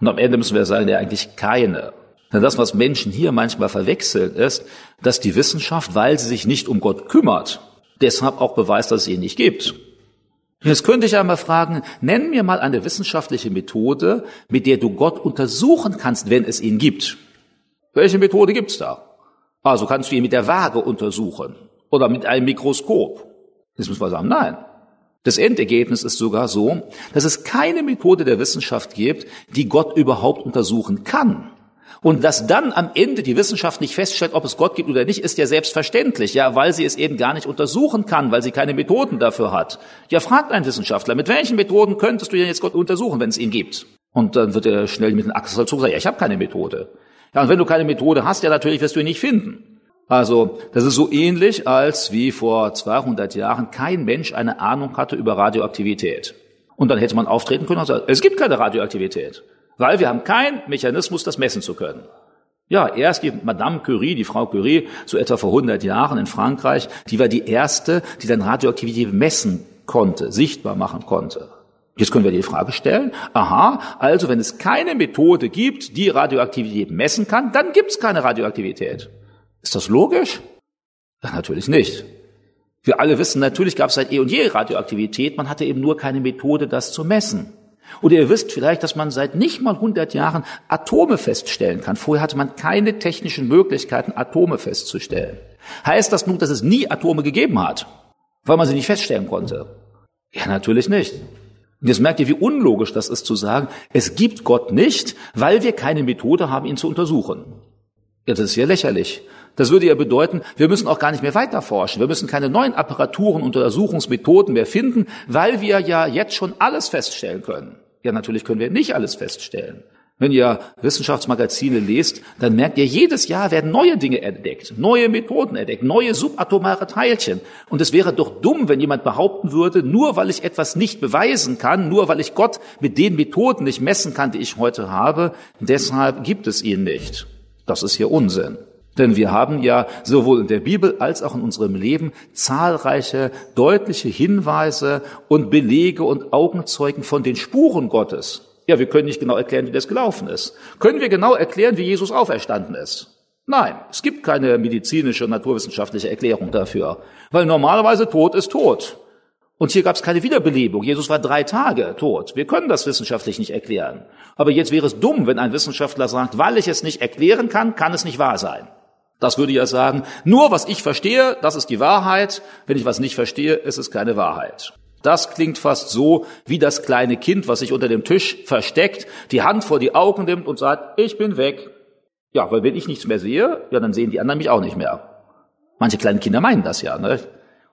Und am Ende müssen wir sagen, ja eigentlich keine. Denn das, was Menschen hier manchmal verwechseln, ist, dass die Wissenschaft, weil sie sich nicht um Gott kümmert, deshalb auch beweist, dass es ihn nicht gibt. Jetzt könnte ich einmal fragen, nenn mir mal eine wissenschaftliche Methode, mit der du Gott untersuchen kannst, wenn es ihn gibt. Welche Methode gibt's da? Also kannst du ihn mit der Waage untersuchen oder mit einem Mikroskop. Jetzt muss man sagen, nein. Das Endergebnis ist sogar so, dass es keine Methode der Wissenschaft gibt, die Gott überhaupt untersuchen kann. Und dass dann am Ende die Wissenschaft nicht feststellt, ob es Gott gibt oder nicht, ist ja selbstverständlich, ja, weil sie es eben gar nicht untersuchen kann, weil sie keine Methoden dafür hat. Ja, fragt ein Wissenschaftler, mit welchen Methoden könntest du denn jetzt Gott untersuchen, wenn es ihn gibt? Und dann wird er schnell mit den Achselzug sagen, ja, ich habe keine Methode. Ja, und wenn du keine Methode hast, ja, natürlich wirst du ihn nicht finden. Also, das ist so ähnlich, als wie vor 200 Jahren kein Mensch eine Ahnung hatte über Radioaktivität. Und dann hätte man auftreten können und sagen, es gibt keine Radioaktivität. Weil wir haben keinen Mechanismus, das messen zu können. Ja, erst die Madame Curie, die Frau Curie, so etwa vor 100 Jahren in Frankreich, die war die erste, die dann Radioaktivität messen konnte, sichtbar machen konnte. Jetzt können wir die Frage stellen, aha, also wenn es keine Methode gibt, die Radioaktivität messen kann, dann gibt es keine Radioaktivität. Ist das logisch? Ja, natürlich nicht. Wir alle wissen, natürlich gab es seit eh und je Radioaktivität, man hatte eben nur keine Methode, das zu messen. Oder ihr wisst vielleicht, dass man seit nicht mal 100 Jahren Atome feststellen kann. Vorher hatte man keine technischen Möglichkeiten, Atome festzustellen. Heißt das nun, dass es nie Atome gegeben hat, weil man sie nicht feststellen konnte? Ja, natürlich nicht. Und jetzt merkt ihr, wie unlogisch das ist zu sagen, es gibt Gott nicht, weil wir keine Methode haben, ihn zu untersuchen. Ja, das ist ja lächerlich. Das würde ja bedeuten, wir müssen auch gar nicht mehr weiter forschen. Wir müssen keine neuen Apparaturen und Untersuchungsmethoden mehr finden, weil wir ja jetzt schon alles feststellen können. Ja, natürlich können wir nicht alles feststellen. Wenn ihr Wissenschaftsmagazine lest, dann merkt ihr, jedes Jahr werden neue Dinge entdeckt, neue Methoden entdeckt, neue subatomare Teilchen. Und es wäre doch dumm, wenn jemand behaupten würde, nur weil ich etwas nicht beweisen kann, nur weil ich Gott mit den Methoden nicht messen kann, die ich heute habe, deshalb gibt es ihn nicht. Das ist hier Unsinn. Denn wir haben ja sowohl in der Bibel als auch in unserem Leben zahlreiche deutliche Hinweise und Belege und Augenzeugen von den Spuren Gottes. Ja, wir können nicht genau erklären, wie das gelaufen ist. Können wir genau erklären, wie Jesus auferstanden ist? Nein, es gibt keine medizinische, naturwissenschaftliche Erklärung dafür. Weil normalerweise Tod ist tot. Und hier gab es keine Wiederbelebung. Jesus war drei Tage tot. Wir können das wissenschaftlich nicht erklären. Aber jetzt wäre es dumm, wenn ein Wissenschaftler sagt, weil ich es nicht erklären kann, kann es nicht wahr sein. Das würde ja sagen, nur was ich verstehe, das ist die Wahrheit. Wenn ich was nicht verstehe, ist es keine Wahrheit. Das klingt fast so wie das kleine Kind, was sich unter dem Tisch versteckt, die Hand vor die Augen nimmt und sagt, ich bin weg. Ja, weil wenn ich nichts mehr sehe, ja, dann sehen die anderen mich auch nicht mehr. Manche kleine Kinder meinen das ja, ne?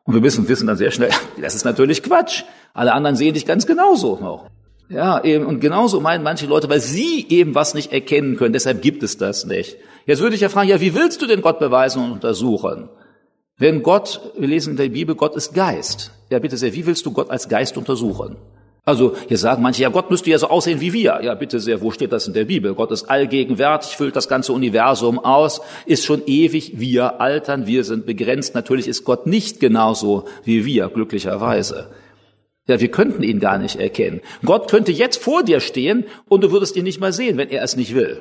Und wir müssen wissen dann sehr schnell, das ist natürlich Quatsch. Alle anderen sehen dich ganz genauso noch. Ja, eben, und genauso meinen manche Leute, weil sie eben was nicht erkennen können, deshalb gibt es das nicht. Jetzt würde ich ja fragen, ja, wie willst du denn Gott beweisen und untersuchen? Wenn Gott, wir lesen in der Bibel, Gott ist Geist. Ja, bitte sehr, wie willst du Gott als Geist untersuchen? Also, hier sagen manche, ja, Gott müsste ja so aussehen wie wir. Ja, bitte sehr, wo steht das in der Bibel? Gott ist allgegenwärtig, füllt das ganze Universum aus, ist schon ewig, wir altern, wir sind begrenzt. Natürlich ist Gott nicht genauso wie wir, glücklicherweise. Ja, wir könnten ihn gar nicht erkennen. Gott könnte jetzt vor dir stehen und du würdest ihn nicht mal sehen, wenn er es nicht will.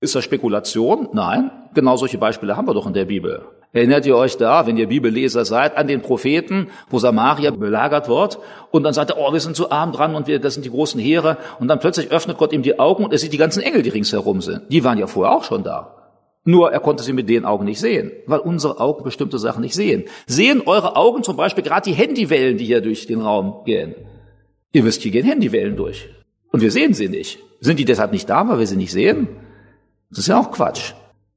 Ist das Spekulation? Nein. Genau solche Beispiele haben wir doch in der Bibel. Erinnert ihr euch da, wenn ihr Bibelleser seid, an den Propheten, wo Samaria belagert wird und dann sagt er, oh, wir sind zu arm dran und wir, das sind die großen Heere und dann plötzlich öffnet Gott ihm die Augen und er sieht die ganzen Engel, die ringsherum sind. Die waren ja vorher auch schon da. Nur er konnte sie mit den Augen nicht sehen, weil unsere Augen bestimmte Sachen nicht sehen. Sehen eure Augen zum Beispiel gerade die Handywellen, die hier durch den Raum gehen? Ihr wisst, hier gehen Handywellen durch. Und wir sehen sie nicht. Sind die deshalb nicht da, weil wir sie nicht sehen? Das ist ja auch Quatsch.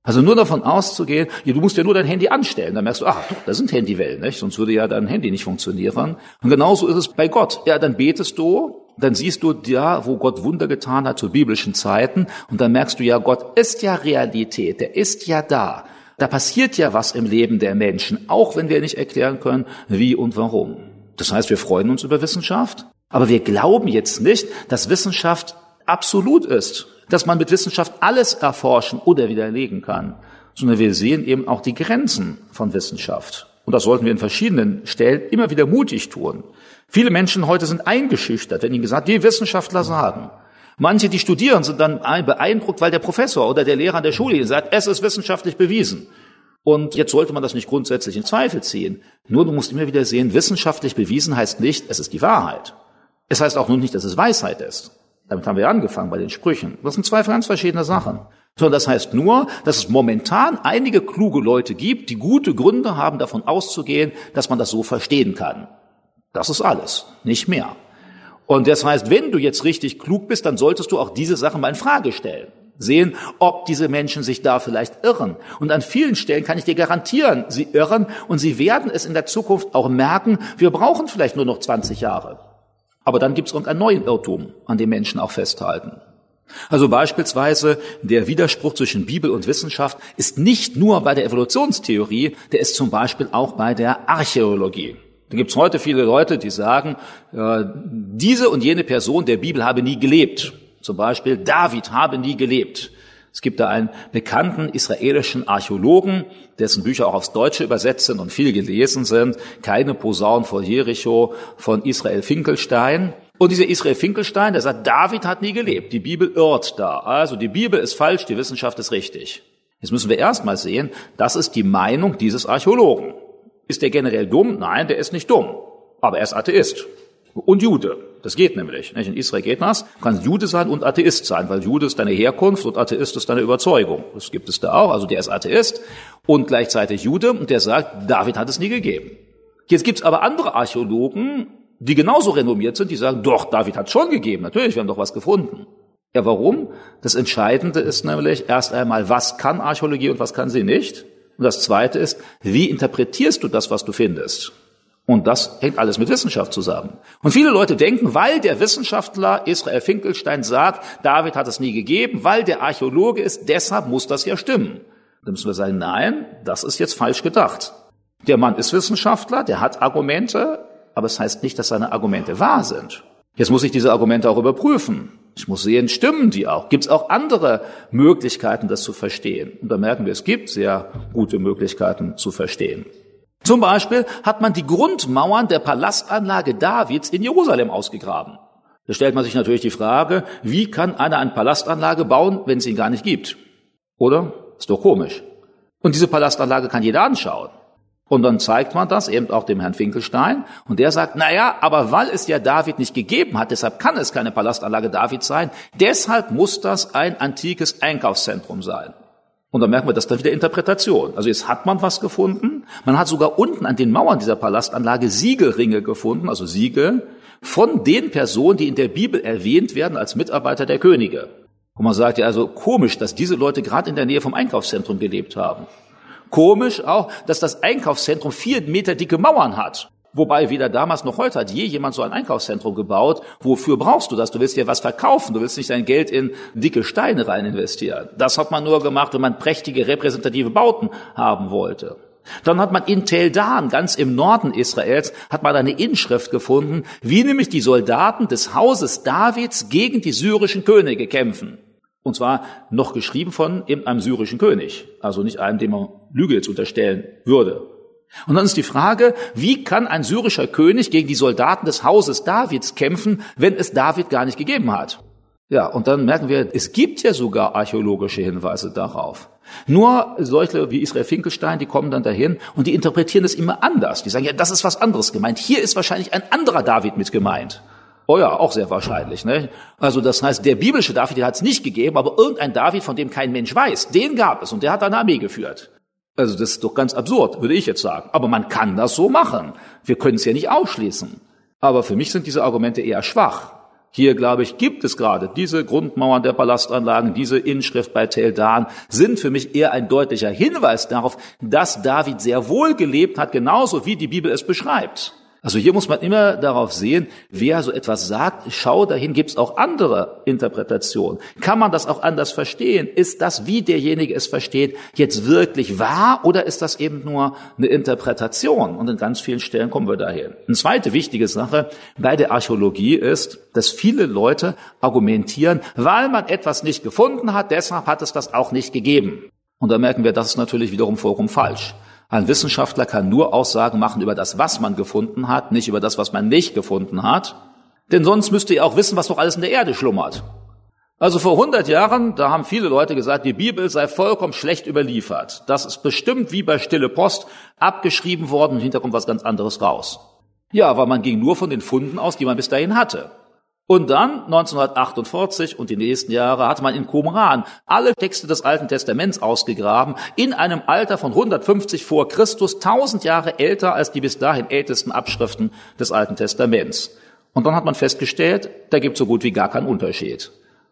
Also nur davon auszugehen, ja, du musst ja nur dein Handy anstellen, dann merkst du, ach, doch, da sind Handywellen, nicht? sonst würde ja dein Handy nicht funktionieren. Und genauso ist es bei Gott. Ja, dann betest du, dann siehst du ja, wo Gott Wunder getan hat zu biblischen Zeiten, und dann merkst du ja, Gott ist ja Realität, der ist ja da. Da passiert ja was im Leben der Menschen, auch wenn wir nicht erklären können, wie und warum. Das heißt, wir freuen uns über Wissenschaft, aber wir glauben jetzt nicht, dass Wissenschaft absolut ist dass man mit Wissenschaft alles erforschen oder widerlegen kann, sondern wir sehen eben auch die Grenzen von Wissenschaft. Und das sollten wir in verschiedenen Stellen immer wieder mutig tun. Viele Menschen heute sind eingeschüchtert, wenn ihnen gesagt, die Wissenschaftler sagen. Manche, die studieren, sind dann beeindruckt, weil der Professor oder der Lehrer an der Schule sagt, es ist wissenschaftlich bewiesen. Und jetzt sollte man das nicht grundsätzlich in Zweifel ziehen. Nur du musst immer wieder sehen, wissenschaftlich bewiesen heißt nicht, es ist die Wahrheit. Es heißt auch nur nicht, dass es Weisheit ist. Damit haben wir angefangen bei den Sprüchen. Das sind zwei ganz verschiedene Sachen. Sondern das heißt nur, dass es momentan einige kluge Leute gibt, die gute Gründe haben, davon auszugehen, dass man das so verstehen kann. Das ist alles, nicht mehr. Und das heißt, wenn du jetzt richtig klug bist, dann solltest du auch diese Sachen mal in Frage stellen. Sehen, ob diese Menschen sich da vielleicht irren. Und an vielen Stellen kann ich dir garantieren, sie irren und sie werden es in der Zukunft auch merken, wir brauchen vielleicht nur noch 20 Jahre. Aber dann gibt es irgendeinen neuen Irrtum, an dem Menschen auch festhalten. Also beispielsweise der Widerspruch zwischen Bibel und Wissenschaft ist nicht nur bei der Evolutionstheorie, der ist zum Beispiel auch bei der Archäologie. Da gibt es heute viele Leute, die sagen, äh, diese und jene Person der Bibel habe nie gelebt. Zum Beispiel David habe nie gelebt. Es gibt da einen bekannten israelischen Archäologen, dessen Bücher auch aufs Deutsche übersetzt sind und viel gelesen sind. Keine Posaun vor Jericho von Israel Finkelstein. Und dieser Israel Finkelstein, der sagt, David hat nie gelebt. Die Bibel irrt da. Also die Bibel ist falsch, die Wissenschaft ist richtig. Jetzt müssen wir erstmal sehen, das ist die Meinung dieses Archäologen. Ist der generell dumm? Nein, der ist nicht dumm. Aber er ist Atheist und Jude. Das geht nämlich. Nicht? In Israel geht das. Du kannst Jude sein und Atheist sein, weil Jude ist deine Herkunft und Atheist ist deine Überzeugung. Das gibt es da auch. Also der ist Atheist und gleichzeitig Jude und der sagt, David hat es nie gegeben. Jetzt gibt es aber andere Archäologen, die genauso renommiert sind, die sagen, doch, David hat schon gegeben. Natürlich, wir haben doch was gefunden. Ja, warum? Das Entscheidende ist nämlich erst einmal, was kann Archäologie und was kann sie nicht? Und das Zweite ist, wie interpretierst du das, was du findest? Und das hängt alles mit Wissenschaft zusammen. Und viele Leute denken, weil der Wissenschaftler Israel Finkelstein sagt, David hat es nie gegeben, weil der Archäologe ist, deshalb muss das ja stimmen. Da müssen wir sagen, nein, das ist jetzt falsch gedacht. Der Mann ist Wissenschaftler, der hat Argumente, aber es heißt nicht, dass seine Argumente wahr sind. Jetzt muss ich diese Argumente auch überprüfen. Ich muss sehen, stimmen die auch? Gibt es auch andere Möglichkeiten, das zu verstehen? Und da merken wir, es gibt sehr gute Möglichkeiten zu verstehen. Zum Beispiel hat man die Grundmauern der Palastanlage Davids in Jerusalem ausgegraben. Da stellt man sich natürlich die Frage, wie kann einer eine Palastanlage bauen, wenn es ihn gar nicht gibt? Oder? Ist doch komisch. Und diese Palastanlage kann jeder anschauen. Und dann zeigt man das eben auch dem Herrn Finkelstein. Und der sagt, na ja, aber weil es ja David nicht gegeben hat, deshalb kann es keine Palastanlage Davids sein. Deshalb muss das ein antikes Einkaufszentrum sein. Und dann merken wir, das ist dann wieder Interpretation. Also jetzt hat man was gefunden. Man hat sogar unten an den Mauern dieser Palastanlage Siegelringe gefunden, also Siegel, von den Personen, die in der Bibel erwähnt werden als Mitarbeiter der Könige. Und man sagt ja also komisch, dass diese Leute gerade in der Nähe vom Einkaufszentrum gelebt haben. Komisch auch, dass das Einkaufszentrum vier Meter dicke Mauern hat. Wobei weder damals noch heute hat je jemand so ein Einkaufszentrum gebaut. Wofür brauchst du das? Du willst dir was verkaufen. Du willst nicht dein Geld in dicke Steine rein investieren. Das hat man nur gemacht, wenn man prächtige repräsentative Bauten haben wollte. Dann hat man in Tel Dan, ganz im Norden Israels, hat man eine Inschrift gefunden, wie nämlich die Soldaten des Hauses Davids gegen die syrischen Könige kämpfen. Und zwar noch geschrieben von einem syrischen König, also nicht einem, dem man Lüge jetzt unterstellen würde. Und dann ist die Frage, wie kann ein syrischer König gegen die Soldaten des Hauses Davids kämpfen, wenn es David gar nicht gegeben hat? Ja, und dann merken wir, es gibt ja sogar archäologische Hinweise darauf. Nur solche wie Israel Finkelstein, die kommen dann dahin und die interpretieren es immer anders. Die sagen, ja, das ist was anderes gemeint. Hier ist wahrscheinlich ein anderer David mit gemeint. Oh ja, auch sehr wahrscheinlich. Ne? Also das heißt, der biblische David, hat es nicht gegeben, aber irgendein David, von dem kein Mensch weiß, den gab es und der hat eine Armee geführt. Also das ist doch ganz absurd, würde ich jetzt sagen. Aber man kann das so machen. Wir können es ja nicht ausschließen. Aber für mich sind diese Argumente eher schwach. Hier, glaube ich, gibt es gerade diese Grundmauern der Palastanlagen, diese Inschrift bei Tel Dan, sind für mich eher ein deutlicher Hinweis darauf, dass David sehr wohl gelebt hat, genauso wie die Bibel es beschreibt. Also hier muss man immer darauf sehen, wer so etwas sagt, schau dahin, gibt es auch andere Interpretationen. Kann man das auch anders verstehen? Ist das, wie derjenige es versteht, jetzt wirklich wahr oder ist das eben nur eine Interpretation? Und in ganz vielen Stellen kommen wir dahin. Eine zweite wichtige Sache bei der Archäologie ist, dass viele Leute argumentieren, weil man etwas nicht gefunden hat, deshalb hat es das auch nicht gegeben. Und da merken wir, das ist natürlich wiederum vollkommen falsch. Ein Wissenschaftler kann nur Aussagen machen über das, was man gefunden hat, nicht über das, was man nicht gefunden hat. Denn sonst müsste er auch wissen, was doch alles in der Erde schlummert. Also vor 100 Jahren, da haben viele Leute gesagt, die Bibel sei vollkommen schlecht überliefert. Das ist bestimmt wie bei Stille Post abgeschrieben worden und hinter kommt was ganz anderes raus. Ja, aber man ging nur von den Funden aus, die man bis dahin hatte. Und dann 1948 und die nächsten Jahre hat man in Qumran alle Texte des Alten Testaments ausgegraben, in einem Alter von 150 vor Christus, 1000 Jahre älter als die bis dahin ältesten Abschriften des Alten Testaments. Und dann hat man festgestellt, da gibt es so gut wie gar keinen Unterschied.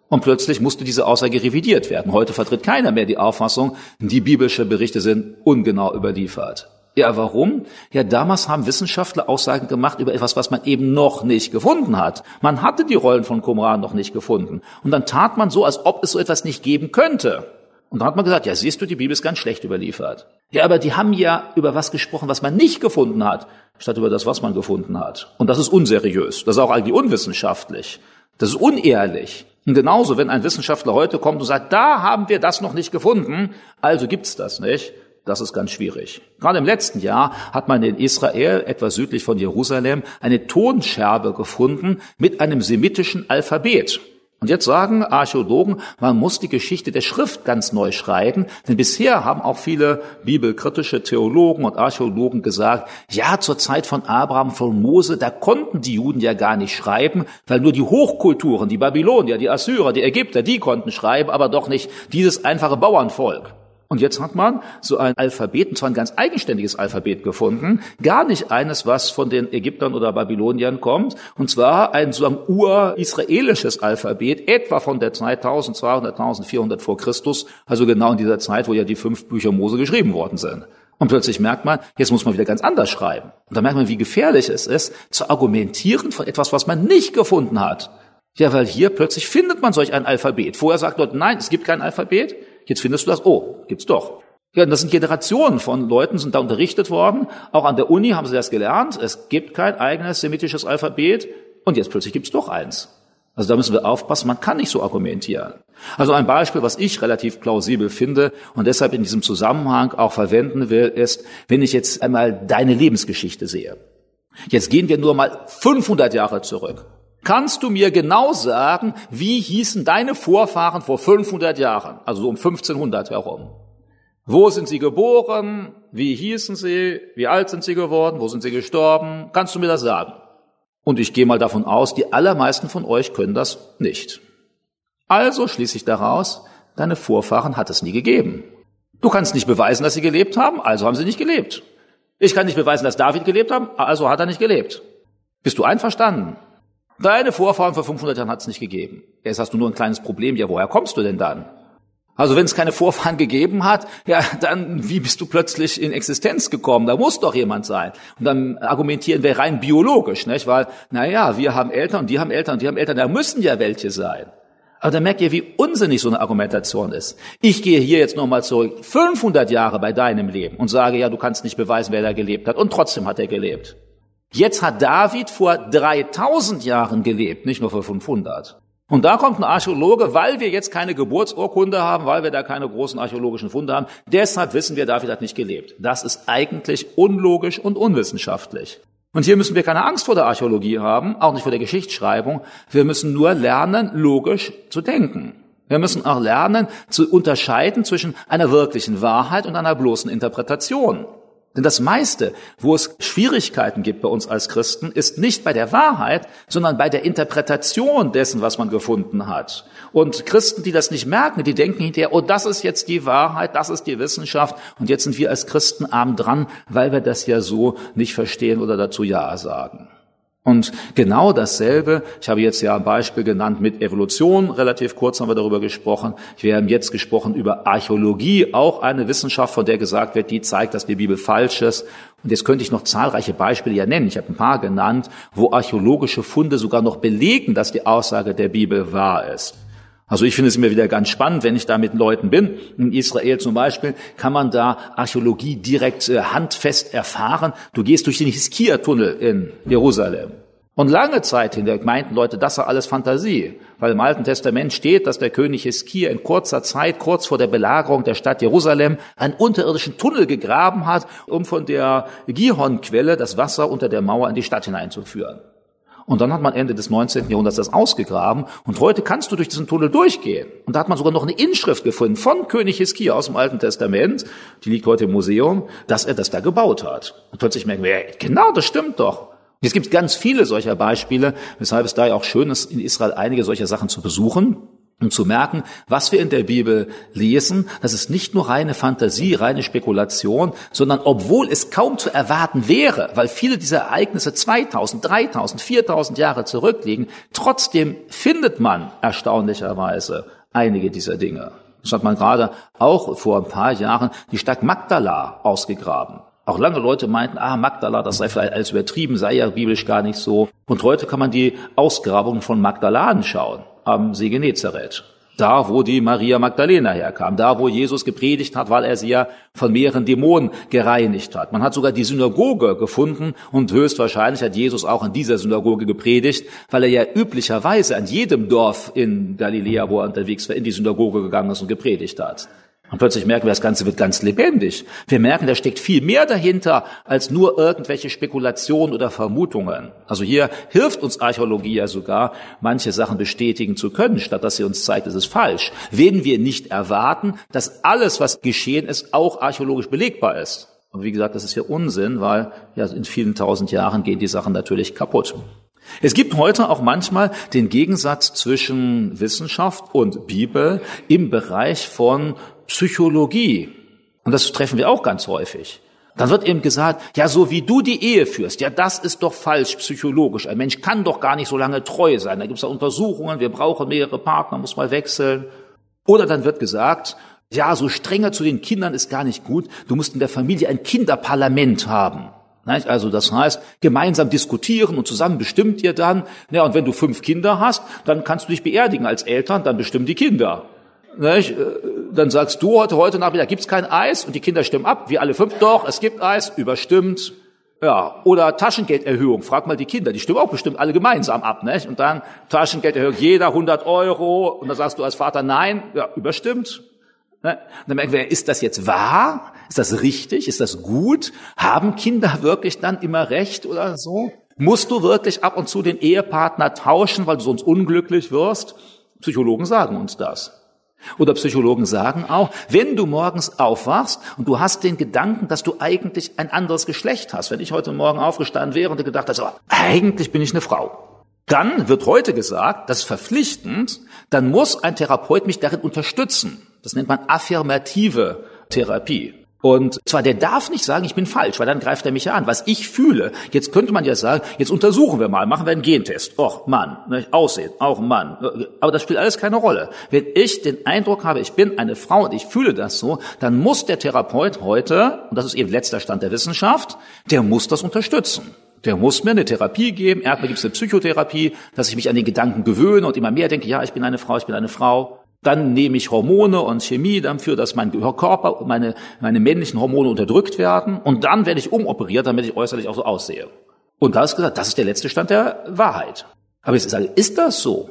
Und plötzlich musste diese Aussage revidiert werden. Heute vertritt keiner mehr die Auffassung, die biblische Berichte sind ungenau überliefert. Ja, warum? Ja, damals haben Wissenschaftler Aussagen gemacht über etwas, was man eben noch nicht gefunden hat. Man hatte die Rollen von Qumran noch nicht gefunden. Und dann tat man so, als ob es so etwas nicht geben könnte. Und dann hat man gesagt, ja, siehst du, die Bibel ist ganz schlecht überliefert. Ja, aber die haben ja über was gesprochen, was man nicht gefunden hat, statt über das, was man gefunden hat. Und das ist unseriös. Das ist auch eigentlich unwissenschaftlich. Das ist unehrlich. Und genauso, wenn ein Wissenschaftler heute kommt und sagt, da haben wir das noch nicht gefunden, also gibt's das nicht, das ist ganz schwierig. Gerade im letzten Jahr hat man in Israel, etwa südlich von Jerusalem, eine Tonscherbe gefunden mit einem semitischen Alphabet. Und jetzt sagen Archäologen, man muss die Geschichte der Schrift ganz neu schreiben, denn bisher haben auch viele bibelkritische Theologen und Archäologen gesagt, ja, zur Zeit von Abraham, von Mose, da konnten die Juden ja gar nicht schreiben, weil nur die Hochkulturen, die Babylonier, die Assyrer, die Ägypter, die konnten schreiben, aber doch nicht dieses einfache Bauernvolk. Und jetzt hat man so ein Alphabet, und zwar ein ganz eigenständiges Alphabet gefunden, gar nicht eines, was von den Ägyptern oder Babyloniern kommt, und zwar ein sozusagen ur-israelisches Alphabet, etwa von der Zeit 1200, 1400 vor Christus, also genau in dieser Zeit, wo ja die fünf Bücher Mose geschrieben worden sind. Und plötzlich merkt man, jetzt muss man wieder ganz anders schreiben. Und da merkt man, wie gefährlich es ist, zu argumentieren von etwas, was man nicht gefunden hat. Ja, weil hier plötzlich findet man solch ein Alphabet. Vorher sagt dort, nein, es gibt kein Alphabet. Jetzt findest du das, oh, gibt's doch. Ja, das sind Generationen von Leuten, sind da unterrichtet worden. Auch an der Uni haben sie das gelernt. Es gibt kein eigenes semitisches Alphabet. Und jetzt plötzlich gibt's doch eins. Also da müssen wir aufpassen, man kann nicht so argumentieren. Also ein Beispiel, was ich relativ plausibel finde und deshalb in diesem Zusammenhang auch verwenden will, ist, wenn ich jetzt einmal deine Lebensgeschichte sehe. Jetzt gehen wir nur mal 500 Jahre zurück. Kannst du mir genau sagen, wie hießen deine Vorfahren vor 500 Jahren, also so um 1500 herum? Wo sind sie geboren? Wie hießen sie? Wie alt sind sie geworden? Wo sind sie gestorben? Kannst du mir das sagen? Und ich gehe mal davon aus, die allermeisten von euch können das nicht. Also schließe ich daraus, deine Vorfahren hat es nie gegeben. Du kannst nicht beweisen, dass sie gelebt haben, also haben sie nicht gelebt. Ich kann nicht beweisen, dass David gelebt hat, also hat er nicht gelebt. Bist du einverstanden? Deine Vorfahren vor 500 Jahren hat es nicht gegeben. Jetzt hast du nur ein kleines Problem. Ja, woher kommst du denn dann? Also wenn es keine Vorfahren gegeben hat, ja, dann wie bist du plötzlich in Existenz gekommen? Da muss doch jemand sein. Und dann argumentieren wir rein biologisch, nicht? Weil, na ja, wir haben Eltern und die haben Eltern und die haben Eltern, da müssen ja welche sein. Aber dann merkt ihr, wie unsinnig so eine Argumentation ist. Ich gehe hier jetzt nochmal zurück, 500 Jahre bei deinem Leben und sage, ja, du kannst nicht beweisen, wer da gelebt hat. Und trotzdem hat er gelebt. Jetzt hat David vor 3000 Jahren gelebt, nicht nur vor 500. Und da kommt ein Archäologe, weil wir jetzt keine Geburtsurkunde haben, weil wir da keine großen archäologischen Funde haben. Deshalb wissen wir, David hat nicht gelebt. Das ist eigentlich unlogisch und unwissenschaftlich. Und hier müssen wir keine Angst vor der Archäologie haben, auch nicht vor der Geschichtsschreibung. Wir müssen nur lernen, logisch zu denken. Wir müssen auch lernen, zu unterscheiden zwischen einer wirklichen Wahrheit und einer bloßen Interpretation. Denn das meiste, wo es Schwierigkeiten gibt bei uns als Christen, ist nicht bei der Wahrheit, sondern bei der Interpretation dessen, was man gefunden hat. Und Christen, die das nicht merken, die denken hinterher, oh, das ist jetzt die Wahrheit, das ist die Wissenschaft, und jetzt sind wir als Christen arm dran, weil wir das ja so nicht verstehen oder dazu Ja sagen. Und genau dasselbe, ich habe jetzt ja ein Beispiel genannt mit Evolution, relativ kurz haben wir darüber gesprochen. Wir haben jetzt gesprochen über Archäologie, auch eine Wissenschaft, von der gesagt wird, die zeigt, dass die Bibel falsch ist. Und jetzt könnte ich noch zahlreiche Beispiele ja nennen. Ich habe ein paar genannt, wo archäologische Funde sogar noch belegen, dass die Aussage der Bibel wahr ist. Also ich finde es immer wieder ganz spannend, wenn ich da mit Leuten bin. In Israel zum Beispiel kann man da Archäologie direkt äh, handfest erfahren. Du gehst durch den Hiskia-Tunnel in Jerusalem. Und lange Zeit hinter meinten Leute, das sei alles Fantasie, weil im Alten Testament steht, dass der König Hiskia in kurzer Zeit, kurz vor der Belagerung der Stadt Jerusalem, einen unterirdischen Tunnel gegraben hat, um von der Gihon-Quelle das Wasser unter der Mauer in die Stadt hineinzuführen. Und dann hat man Ende des 19. Jahrhunderts das ausgegraben und heute kannst du durch diesen Tunnel durchgehen. Und da hat man sogar noch eine Inschrift gefunden von König Hiskia aus dem Alten Testament, die liegt heute im Museum, dass er das da gebaut hat. Und plötzlich merken wir, genau, das stimmt doch. Es gibt ganz viele solcher Beispiele, weshalb es da ja auch schön ist, in Israel einige solcher Sachen zu besuchen um zu merken, was wir in der Bibel lesen, das ist nicht nur reine Fantasie, reine Spekulation, sondern obwohl es kaum zu erwarten wäre, weil viele dieser Ereignisse 2000, 3000, 4000 Jahre zurückliegen, trotzdem findet man erstaunlicherweise einige dieser Dinge. Das hat man gerade auch vor ein paar Jahren die Stadt Magdala ausgegraben. Auch lange Leute meinten, ah, Magdala, das sei vielleicht alles übertrieben, sei ja biblisch gar nicht so. Und heute kann man die Ausgrabungen von Magdala anschauen am See Genezareth. Da, wo die Maria Magdalena herkam, da, wo Jesus gepredigt hat, weil er sie ja von mehreren Dämonen gereinigt hat. Man hat sogar die Synagoge gefunden und höchstwahrscheinlich hat Jesus auch in dieser Synagoge gepredigt, weil er ja üblicherweise an jedem Dorf in Galiläa, wo er unterwegs war, in die Synagoge gegangen ist und gepredigt hat. Und plötzlich merken wir, das Ganze wird ganz lebendig. Wir merken, da steckt viel mehr dahinter als nur irgendwelche Spekulationen oder Vermutungen. Also hier hilft uns Archäologie ja sogar, manche Sachen bestätigen zu können, statt dass sie uns zeigt, es ist falsch. Wenn wir nicht erwarten, dass alles, was geschehen ist, auch archäologisch belegbar ist. Und wie gesagt, das ist ja Unsinn, weil ja in vielen tausend Jahren gehen die Sachen natürlich kaputt. Es gibt heute auch manchmal den Gegensatz zwischen Wissenschaft und Bibel im Bereich von Psychologie. Und das treffen wir auch ganz häufig. Dann wird eben gesagt, ja, so wie du die Ehe führst, ja, das ist doch falsch psychologisch. Ein Mensch kann doch gar nicht so lange treu sein. Da gibt es ja Untersuchungen, wir brauchen mehrere Partner, muss mal wechseln. Oder dann wird gesagt, ja, so strenger zu den Kindern ist gar nicht gut. Du musst in der Familie ein Kinderparlament haben. Also das heißt, gemeinsam diskutieren und zusammen bestimmt ihr dann. Ja, und wenn du fünf Kinder hast, dann kannst du dich beerdigen als Eltern, dann bestimmen die Kinder. Nicht? Äh, dann sagst du heute, heute Nachmittag gibt's kein Eis und die Kinder stimmen ab, wie alle fünf, doch, es gibt Eis, überstimmt. Ja, oder Taschengelderhöhung, frag mal die Kinder, die stimmen auch bestimmt alle gemeinsam ab, nicht? Und dann Taschengelderhöhung, jeder 100 Euro, und dann sagst du als Vater nein, ja, überstimmt. Ne? Und dann merken wir, ist das jetzt wahr? Ist das richtig? Ist das gut? Haben Kinder wirklich dann immer recht oder so? Musst du wirklich ab und zu den Ehepartner tauschen, weil du sonst unglücklich wirst? Psychologen sagen uns das. Oder Psychologen sagen auch, wenn du morgens aufwachst und du hast den Gedanken, dass du eigentlich ein anderes Geschlecht hast, wenn ich heute Morgen aufgestanden wäre und gedacht habe, eigentlich bin ich eine Frau, dann wird heute gesagt, das ist verpflichtend, dann muss ein Therapeut mich darin unterstützen. Das nennt man affirmative Therapie. Und zwar, der darf nicht sagen, ich bin falsch, weil dann greift er mich ja an. Was ich fühle, jetzt könnte man ja sagen, jetzt untersuchen wir mal, machen wir einen Gentest. Och, Mann, ne, Aussehen, auch Mann. Aber das spielt alles keine Rolle. Wenn ich den Eindruck habe, ich bin eine Frau und ich fühle das so, dann muss der Therapeut heute, und das ist eben letzter Stand der Wissenschaft, der muss das unterstützen. Der muss mir eine Therapie geben. Erstmal gibt es eine Psychotherapie, dass ich mich an den Gedanken gewöhne und immer mehr denke, ja, ich bin eine Frau, ich bin eine Frau. Dann nehme ich Hormone und Chemie dafür, dass mein Körper, meine, meine männlichen Hormone unterdrückt werden. Und dann werde ich umoperiert, damit ich äußerlich auch so aussehe. Und da ist gesagt, das ist der letzte Stand der Wahrheit. Aber jetzt sage ist das so?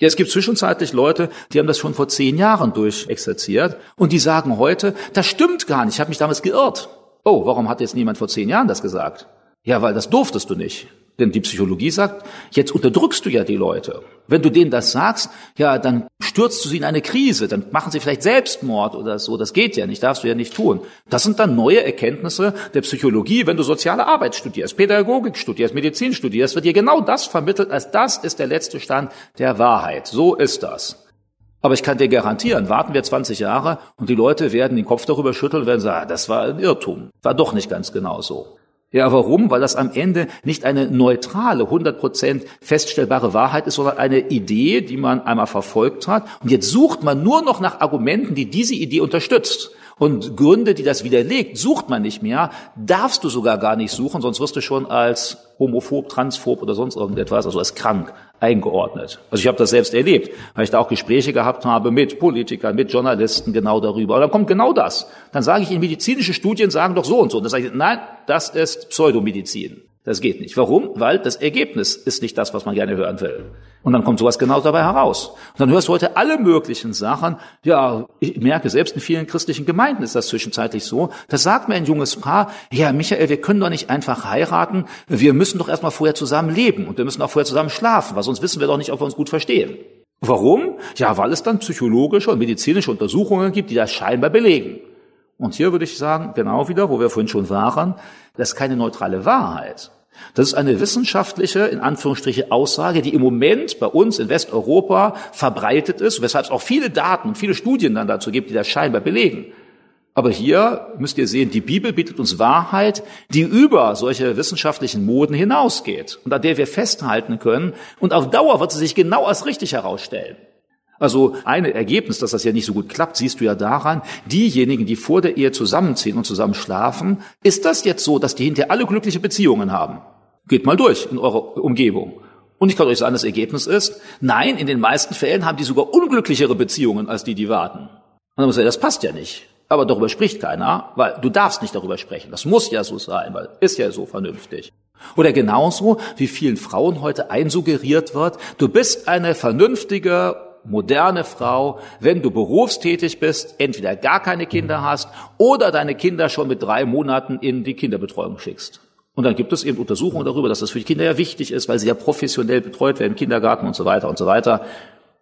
Ja, es gibt zwischenzeitlich Leute, die haben das schon vor zehn Jahren durchexerziert und die sagen heute, das stimmt gar nicht, ich habe mich damals geirrt. Oh, warum hat jetzt niemand vor zehn Jahren das gesagt? Ja, weil das durftest du nicht. Denn die Psychologie sagt, jetzt unterdrückst du ja die Leute. Wenn du denen das sagst, ja, dann stürzt du sie in eine Krise, dann machen sie vielleicht Selbstmord oder so. Das geht ja nicht, darfst du ja nicht tun. Das sind dann neue Erkenntnisse der Psychologie. Wenn du soziale Arbeit studierst, Pädagogik studierst, Medizin studierst, wird dir genau das vermittelt, als das ist der letzte Stand der Wahrheit. So ist das. Aber ich kann dir garantieren, warten wir 20 Jahre und die Leute werden den Kopf darüber schütteln und werden sagen, ah, das war ein Irrtum. War doch nicht ganz genau so. Ja, warum? Weil das am Ende nicht eine neutrale, 100% feststellbare Wahrheit ist, sondern eine Idee, die man einmal verfolgt hat. Und jetzt sucht man nur noch nach Argumenten, die diese Idee unterstützt. Und Gründe, die das widerlegt, sucht man nicht mehr, darfst du sogar gar nicht suchen, sonst wirst du schon als homophob, transphob oder sonst irgendetwas, also als krank eingeordnet. Also ich habe das selbst erlebt, weil ich da auch Gespräche gehabt habe mit Politikern, mit Journalisten genau darüber. Und dann kommt genau das. Dann sage ich, in medizinische Studien sagen doch so und so. Und dann sage ich, nein, das ist Pseudomedizin. Das geht nicht. Warum? Weil das Ergebnis ist nicht das, was man gerne hören will. Und dann kommt sowas genau dabei heraus. Und dann hörst du heute alle möglichen Sachen. Ja, ich merke, selbst in vielen christlichen Gemeinden ist das zwischenzeitlich so. Da sagt mir ein junges Paar, ja, Michael, wir können doch nicht einfach heiraten. Wir müssen doch erstmal vorher zusammen leben und wir müssen auch vorher zusammen schlafen, weil sonst wissen wir doch nicht, ob wir uns gut verstehen. Warum? Ja, weil es dann psychologische und medizinische Untersuchungen gibt, die das scheinbar belegen. Und hier würde ich sagen, genau wieder, wo wir vorhin schon waren, das ist keine neutrale Wahrheit. Das ist eine wissenschaftliche, in Anführungsstriche, Aussage, die im Moment bei uns in Westeuropa verbreitet ist, weshalb es auch viele Daten und viele Studien dann dazu gibt, die das scheinbar belegen. Aber hier müsst ihr sehen, die Bibel bietet uns Wahrheit, die über solche wissenschaftlichen Moden hinausgeht und an der wir festhalten können. Und auf Dauer wird sie sich genau als richtig herausstellen. Also ein Ergebnis, dass das ja nicht so gut klappt, siehst du ja daran, diejenigen, die vor der Ehe zusammenziehen und zusammen schlafen, ist das jetzt so, dass die hinterher alle glückliche Beziehungen haben? Geht mal durch in eurer Umgebung. Und ich kann euch sagen, das Ergebnis ist, nein, in den meisten Fällen haben die sogar unglücklichere Beziehungen als die, die warten. Und dann muss ich sagen, das passt ja nicht. Aber darüber spricht keiner, weil du darfst nicht darüber sprechen. Das muss ja so sein, weil ist ja so vernünftig. Oder genauso, wie vielen Frauen heute einsuggeriert wird, du bist eine vernünftige moderne Frau, wenn du berufstätig bist, entweder gar keine Kinder hast oder deine Kinder schon mit drei Monaten in die Kinderbetreuung schickst. Und dann gibt es eben Untersuchungen darüber, dass das für die Kinder ja wichtig ist, weil sie ja professionell betreut werden im Kindergarten und so weiter und so weiter.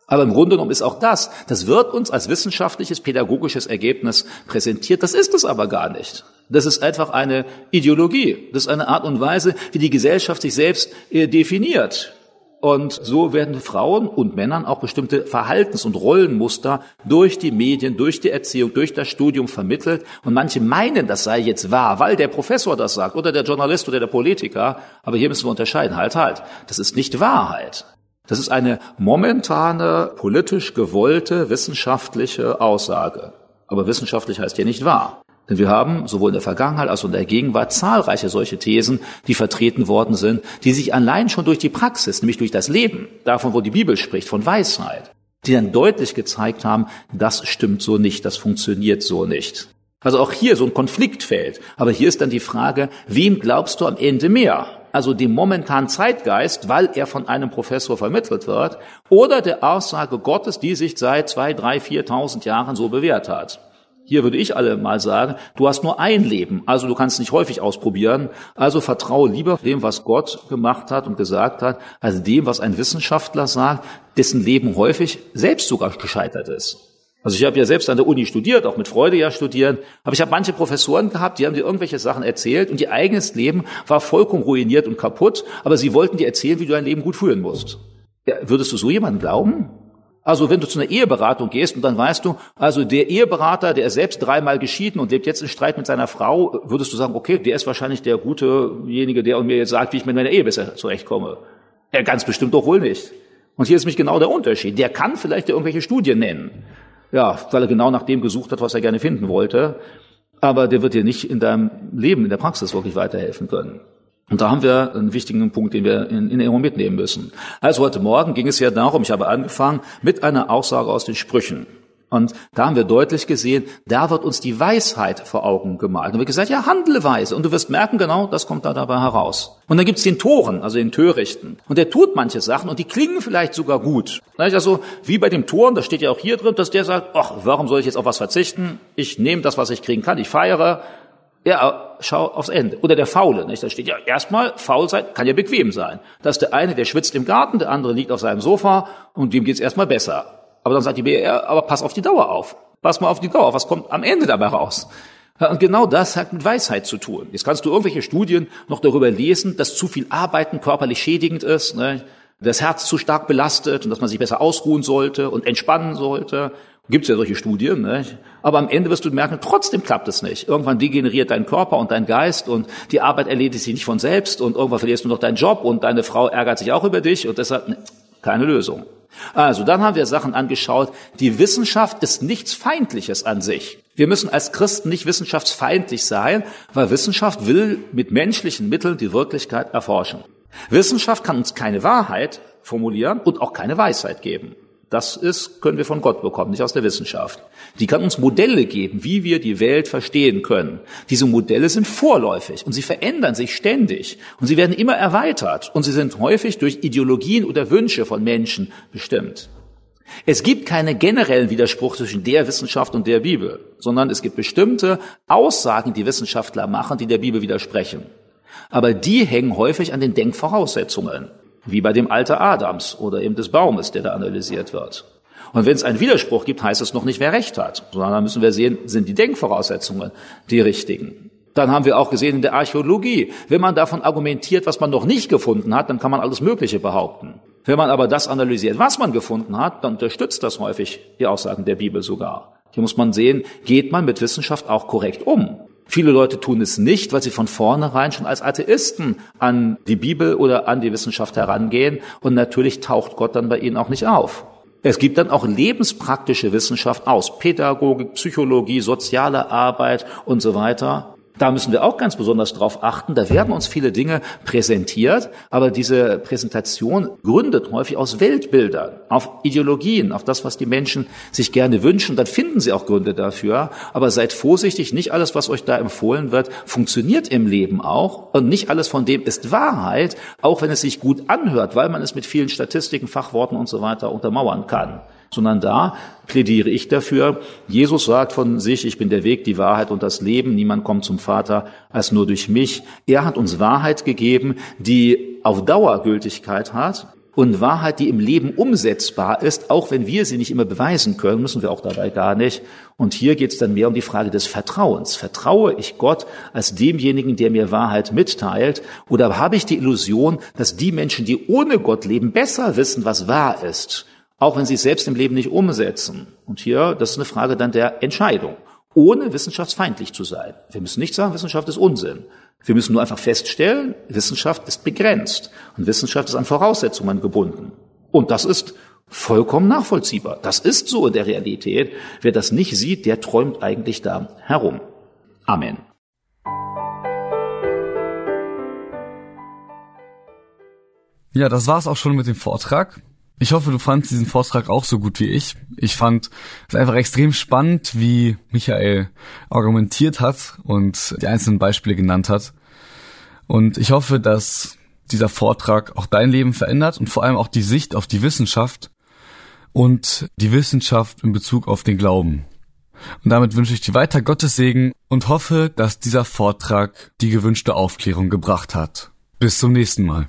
Aber im Grunde genommen ist auch das, das wird uns als wissenschaftliches, pädagogisches Ergebnis präsentiert. Das ist es aber gar nicht. Das ist einfach eine Ideologie. Das ist eine Art und Weise, wie die Gesellschaft sich selbst äh, definiert. Und so werden Frauen und Männern auch bestimmte Verhaltens- und Rollenmuster durch die Medien, durch die Erziehung, durch das Studium vermittelt. Und manche meinen, das sei jetzt wahr, weil der Professor das sagt oder der Journalist oder der Politiker. Aber hier müssen wir unterscheiden. Halt, halt. Das ist nicht Wahrheit. Das ist eine momentane, politisch gewollte, wissenschaftliche Aussage. Aber wissenschaftlich heißt ja nicht wahr. Denn wir haben sowohl in der Vergangenheit als auch in der Gegenwart zahlreiche solche Thesen, die vertreten worden sind, die sich allein schon durch die Praxis, nämlich durch das Leben, davon, wo die Bibel spricht, von Weisheit, die dann deutlich gezeigt haben, das stimmt so nicht, das funktioniert so nicht. Also auch hier so ein Konfliktfeld. Aber hier ist dann die Frage, wem glaubst du am Ende mehr? Also dem momentanen Zeitgeist, weil er von einem Professor vermittelt wird, oder der Aussage Gottes, die sich seit zwei, drei, viertausend Jahren so bewährt hat. Hier würde ich alle mal sagen, du hast nur ein Leben, also du kannst nicht häufig ausprobieren, also vertraue lieber dem, was Gott gemacht hat und gesagt hat, als dem, was ein Wissenschaftler sagt, dessen Leben häufig selbst sogar gescheitert ist. Also ich habe ja selbst an der Uni studiert, auch mit Freude ja studieren, aber ich habe manche Professoren gehabt, die haben dir irgendwelche Sachen erzählt und ihr eigenes Leben war vollkommen ruiniert und kaputt, aber sie wollten dir erzählen, wie du dein Leben gut führen musst. Ja, würdest du so jemanden glauben? Also wenn du zu einer Eheberatung gehst und dann weißt du, also der Eheberater, der ist selbst dreimal geschieden und lebt jetzt in Streit mit seiner Frau, würdest du sagen, okay, der ist wahrscheinlich der gutejenige, der mir jetzt sagt, wie ich mit meiner Ehe besser zurechtkomme. Ja, ganz bestimmt doch wohl nicht. Und hier ist mich genau der Unterschied. Der kann vielleicht irgendwelche Studien nennen. Ja, weil er genau nach dem gesucht hat, was er gerne finden wollte. Aber der wird dir nicht in deinem Leben, in der Praxis wirklich weiterhelfen können. Und da haben wir einen wichtigen Punkt, den wir in, in Erinnerung mitnehmen müssen. Also heute Morgen ging es ja darum, ich habe angefangen mit einer Aussage aus den Sprüchen. Und da haben wir deutlich gesehen, da wird uns die Weisheit vor Augen gemalt. Und wir gesagt, ja, handle weise. Und du wirst merken, genau, das kommt da dabei heraus. Und dann gibt's den Toren, also den Törichten. Und der tut manche Sachen und die klingen vielleicht sogar gut. Also wie bei dem Toren, das steht ja auch hier drin, dass der sagt, ach, warum soll ich jetzt auf was verzichten? Ich nehme das, was ich kriegen kann, ich feiere. Ja, schau aufs Ende. Oder der Faule, nicht? Da steht ja erstmal, faul sein kann ja bequem sein. Das ist der eine, der schwitzt im Garten, der andere liegt auf seinem Sofa und dem geht's erstmal besser. Aber dann sagt die BR, aber pass auf die Dauer auf. Pass mal auf die Dauer. Was kommt am Ende dabei raus? Und genau das hat mit Weisheit zu tun. Jetzt kannst du irgendwelche Studien noch darüber lesen, dass zu viel Arbeiten körperlich schädigend ist, ne? Das Herz zu stark belastet und dass man sich besser ausruhen sollte und entspannen sollte. Gibt es ja solche Studien. Ne? Aber am Ende wirst du merken, trotzdem klappt es nicht. Irgendwann degeneriert dein Körper und dein Geist und die Arbeit erledigt sich nicht von selbst und irgendwann verlierst du noch deinen Job und deine Frau ärgert sich auch über dich und deshalb ne, keine Lösung. Also, dann haben wir Sachen angeschaut. Die Wissenschaft ist nichts Feindliches an sich. Wir müssen als Christen nicht wissenschaftsfeindlich sein, weil Wissenschaft will mit menschlichen Mitteln die Wirklichkeit erforschen. Wissenschaft kann uns keine Wahrheit formulieren und auch keine Weisheit geben. Das ist, können wir von Gott bekommen, nicht aus der Wissenschaft. Die kann uns Modelle geben, wie wir die Welt verstehen können. Diese Modelle sind vorläufig und sie verändern sich ständig und sie werden immer erweitert und sie sind häufig durch Ideologien oder Wünsche von Menschen bestimmt. Es gibt keinen generellen Widerspruch zwischen der Wissenschaft und der Bibel, sondern es gibt bestimmte Aussagen, die Wissenschaftler machen, die der Bibel widersprechen. Aber die hängen häufig an den Denkvoraussetzungen wie bei dem Alter Adams oder eben des Baumes, der da analysiert wird. Und wenn es einen Widerspruch gibt, heißt es noch nicht, wer recht hat, sondern dann müssen wir sehen, sind die Denkvoraussetzungen die richtigen. Dann haben wir auch gesehen in der Archäologie, wenn man davon argumentiert, was man noch nicht gefunden hat, dann kann man alles Mögliche behaupten. Wenn man aber das analysiert, was man gefunden hat, dann unterstützt das häufig die Aussagen der Bibel sogar. Hier muss man sehen, geht man mit Wissenschaft auch korrekt um? Viele Leute tun es nicht, weil sie von vornherein schon als Atheisten an die Bibel oder an die Wissenschaft herangehen und natürlich taucht Gott dann bei ihnen auch nicht auf. Es gibt dann auch lebenspraktische Wissenschaft aus, Pädagogik, Psychologie, soziale Arbeit und so weiter. Da müssen wir auch ganz besonders drauf achten. Da werden uns viele Dinge präsentiert, aber diese Präsentation gründet häufig aus Weltbildern, auf Ideologien, auf das, was die Menschen sich gerne wünschen. Dann finden sie auch Gründe dafür. Aber seid vorsichtig, nicht alles, was euch da empfohlen wird, funktioniert im Leben auch. Und nicht alles von dem ist Wahrheit, auch wenn es sich gut anhört, weil man es mit vielen Statistiken, Fachworten und so weiter untermauern kann sondern da plädiere ich dafür. Jesus sagt von sich, ich bin der Weg, die Wahrheit und das Leben. Niemand kommt zum Vater als nur durch mich. Er hat uns Wahrheit gegeben, die auf Dauer Gültigkeit hat und Wahrheit, die im Leben umsetzbar ist, auch wenn wir sie nicht immer beweisen können, müssen wir auch dabei gar nicht. Und hier geht es dann mehr um die Frage des Vertrauens. Vertraue ich Gott als demjenigen, der mir Wahrheit mitteilt? Oder habe ich die Illusion, dass die Menschen, die ohne Gott leben, besser wissen, was wahr ist? Auch wenn sie es selbst im Leben nicht umsetzen. Und hier, das ist eine Frage dann der Entscheidung, ohne wissenschaftsfeindlich zu sein. Wir müssen nicht sagen, Wissenschaft ist Unsinn. Wir müssen nur einfach feststellen, Wissenschaft ist begrenzt und Wissenschaft ist an Voraussetzungen gebunden. Und das ist vollkommen nachvollziehbar. Das ist so in der Realität. Wer das nicht sieht, der träumt eigentlich da herum. Amen. Ja, das war's auch schon mit dem Vortrag. Ich hoffe, du fandst diesen Vortrag auch so gut wie ich. Ich fand es einfach extrem spannend, wie Michael argumentiert hat und die einzelnen Beispiele genannt hat. Und ich hoffe, dass dieser Vortrag auch dein Leben verändert und vor allem auch die Sicht auf die Wissenschaft und die Wissenschaft in Bezug auf den Glauben. Und damit wünsche ich dir weiter Gottes Segen und hoffe, dass dieser Vortrag die gewünschte Aufklärung gebracht hat. Bis zum nächsten Mal.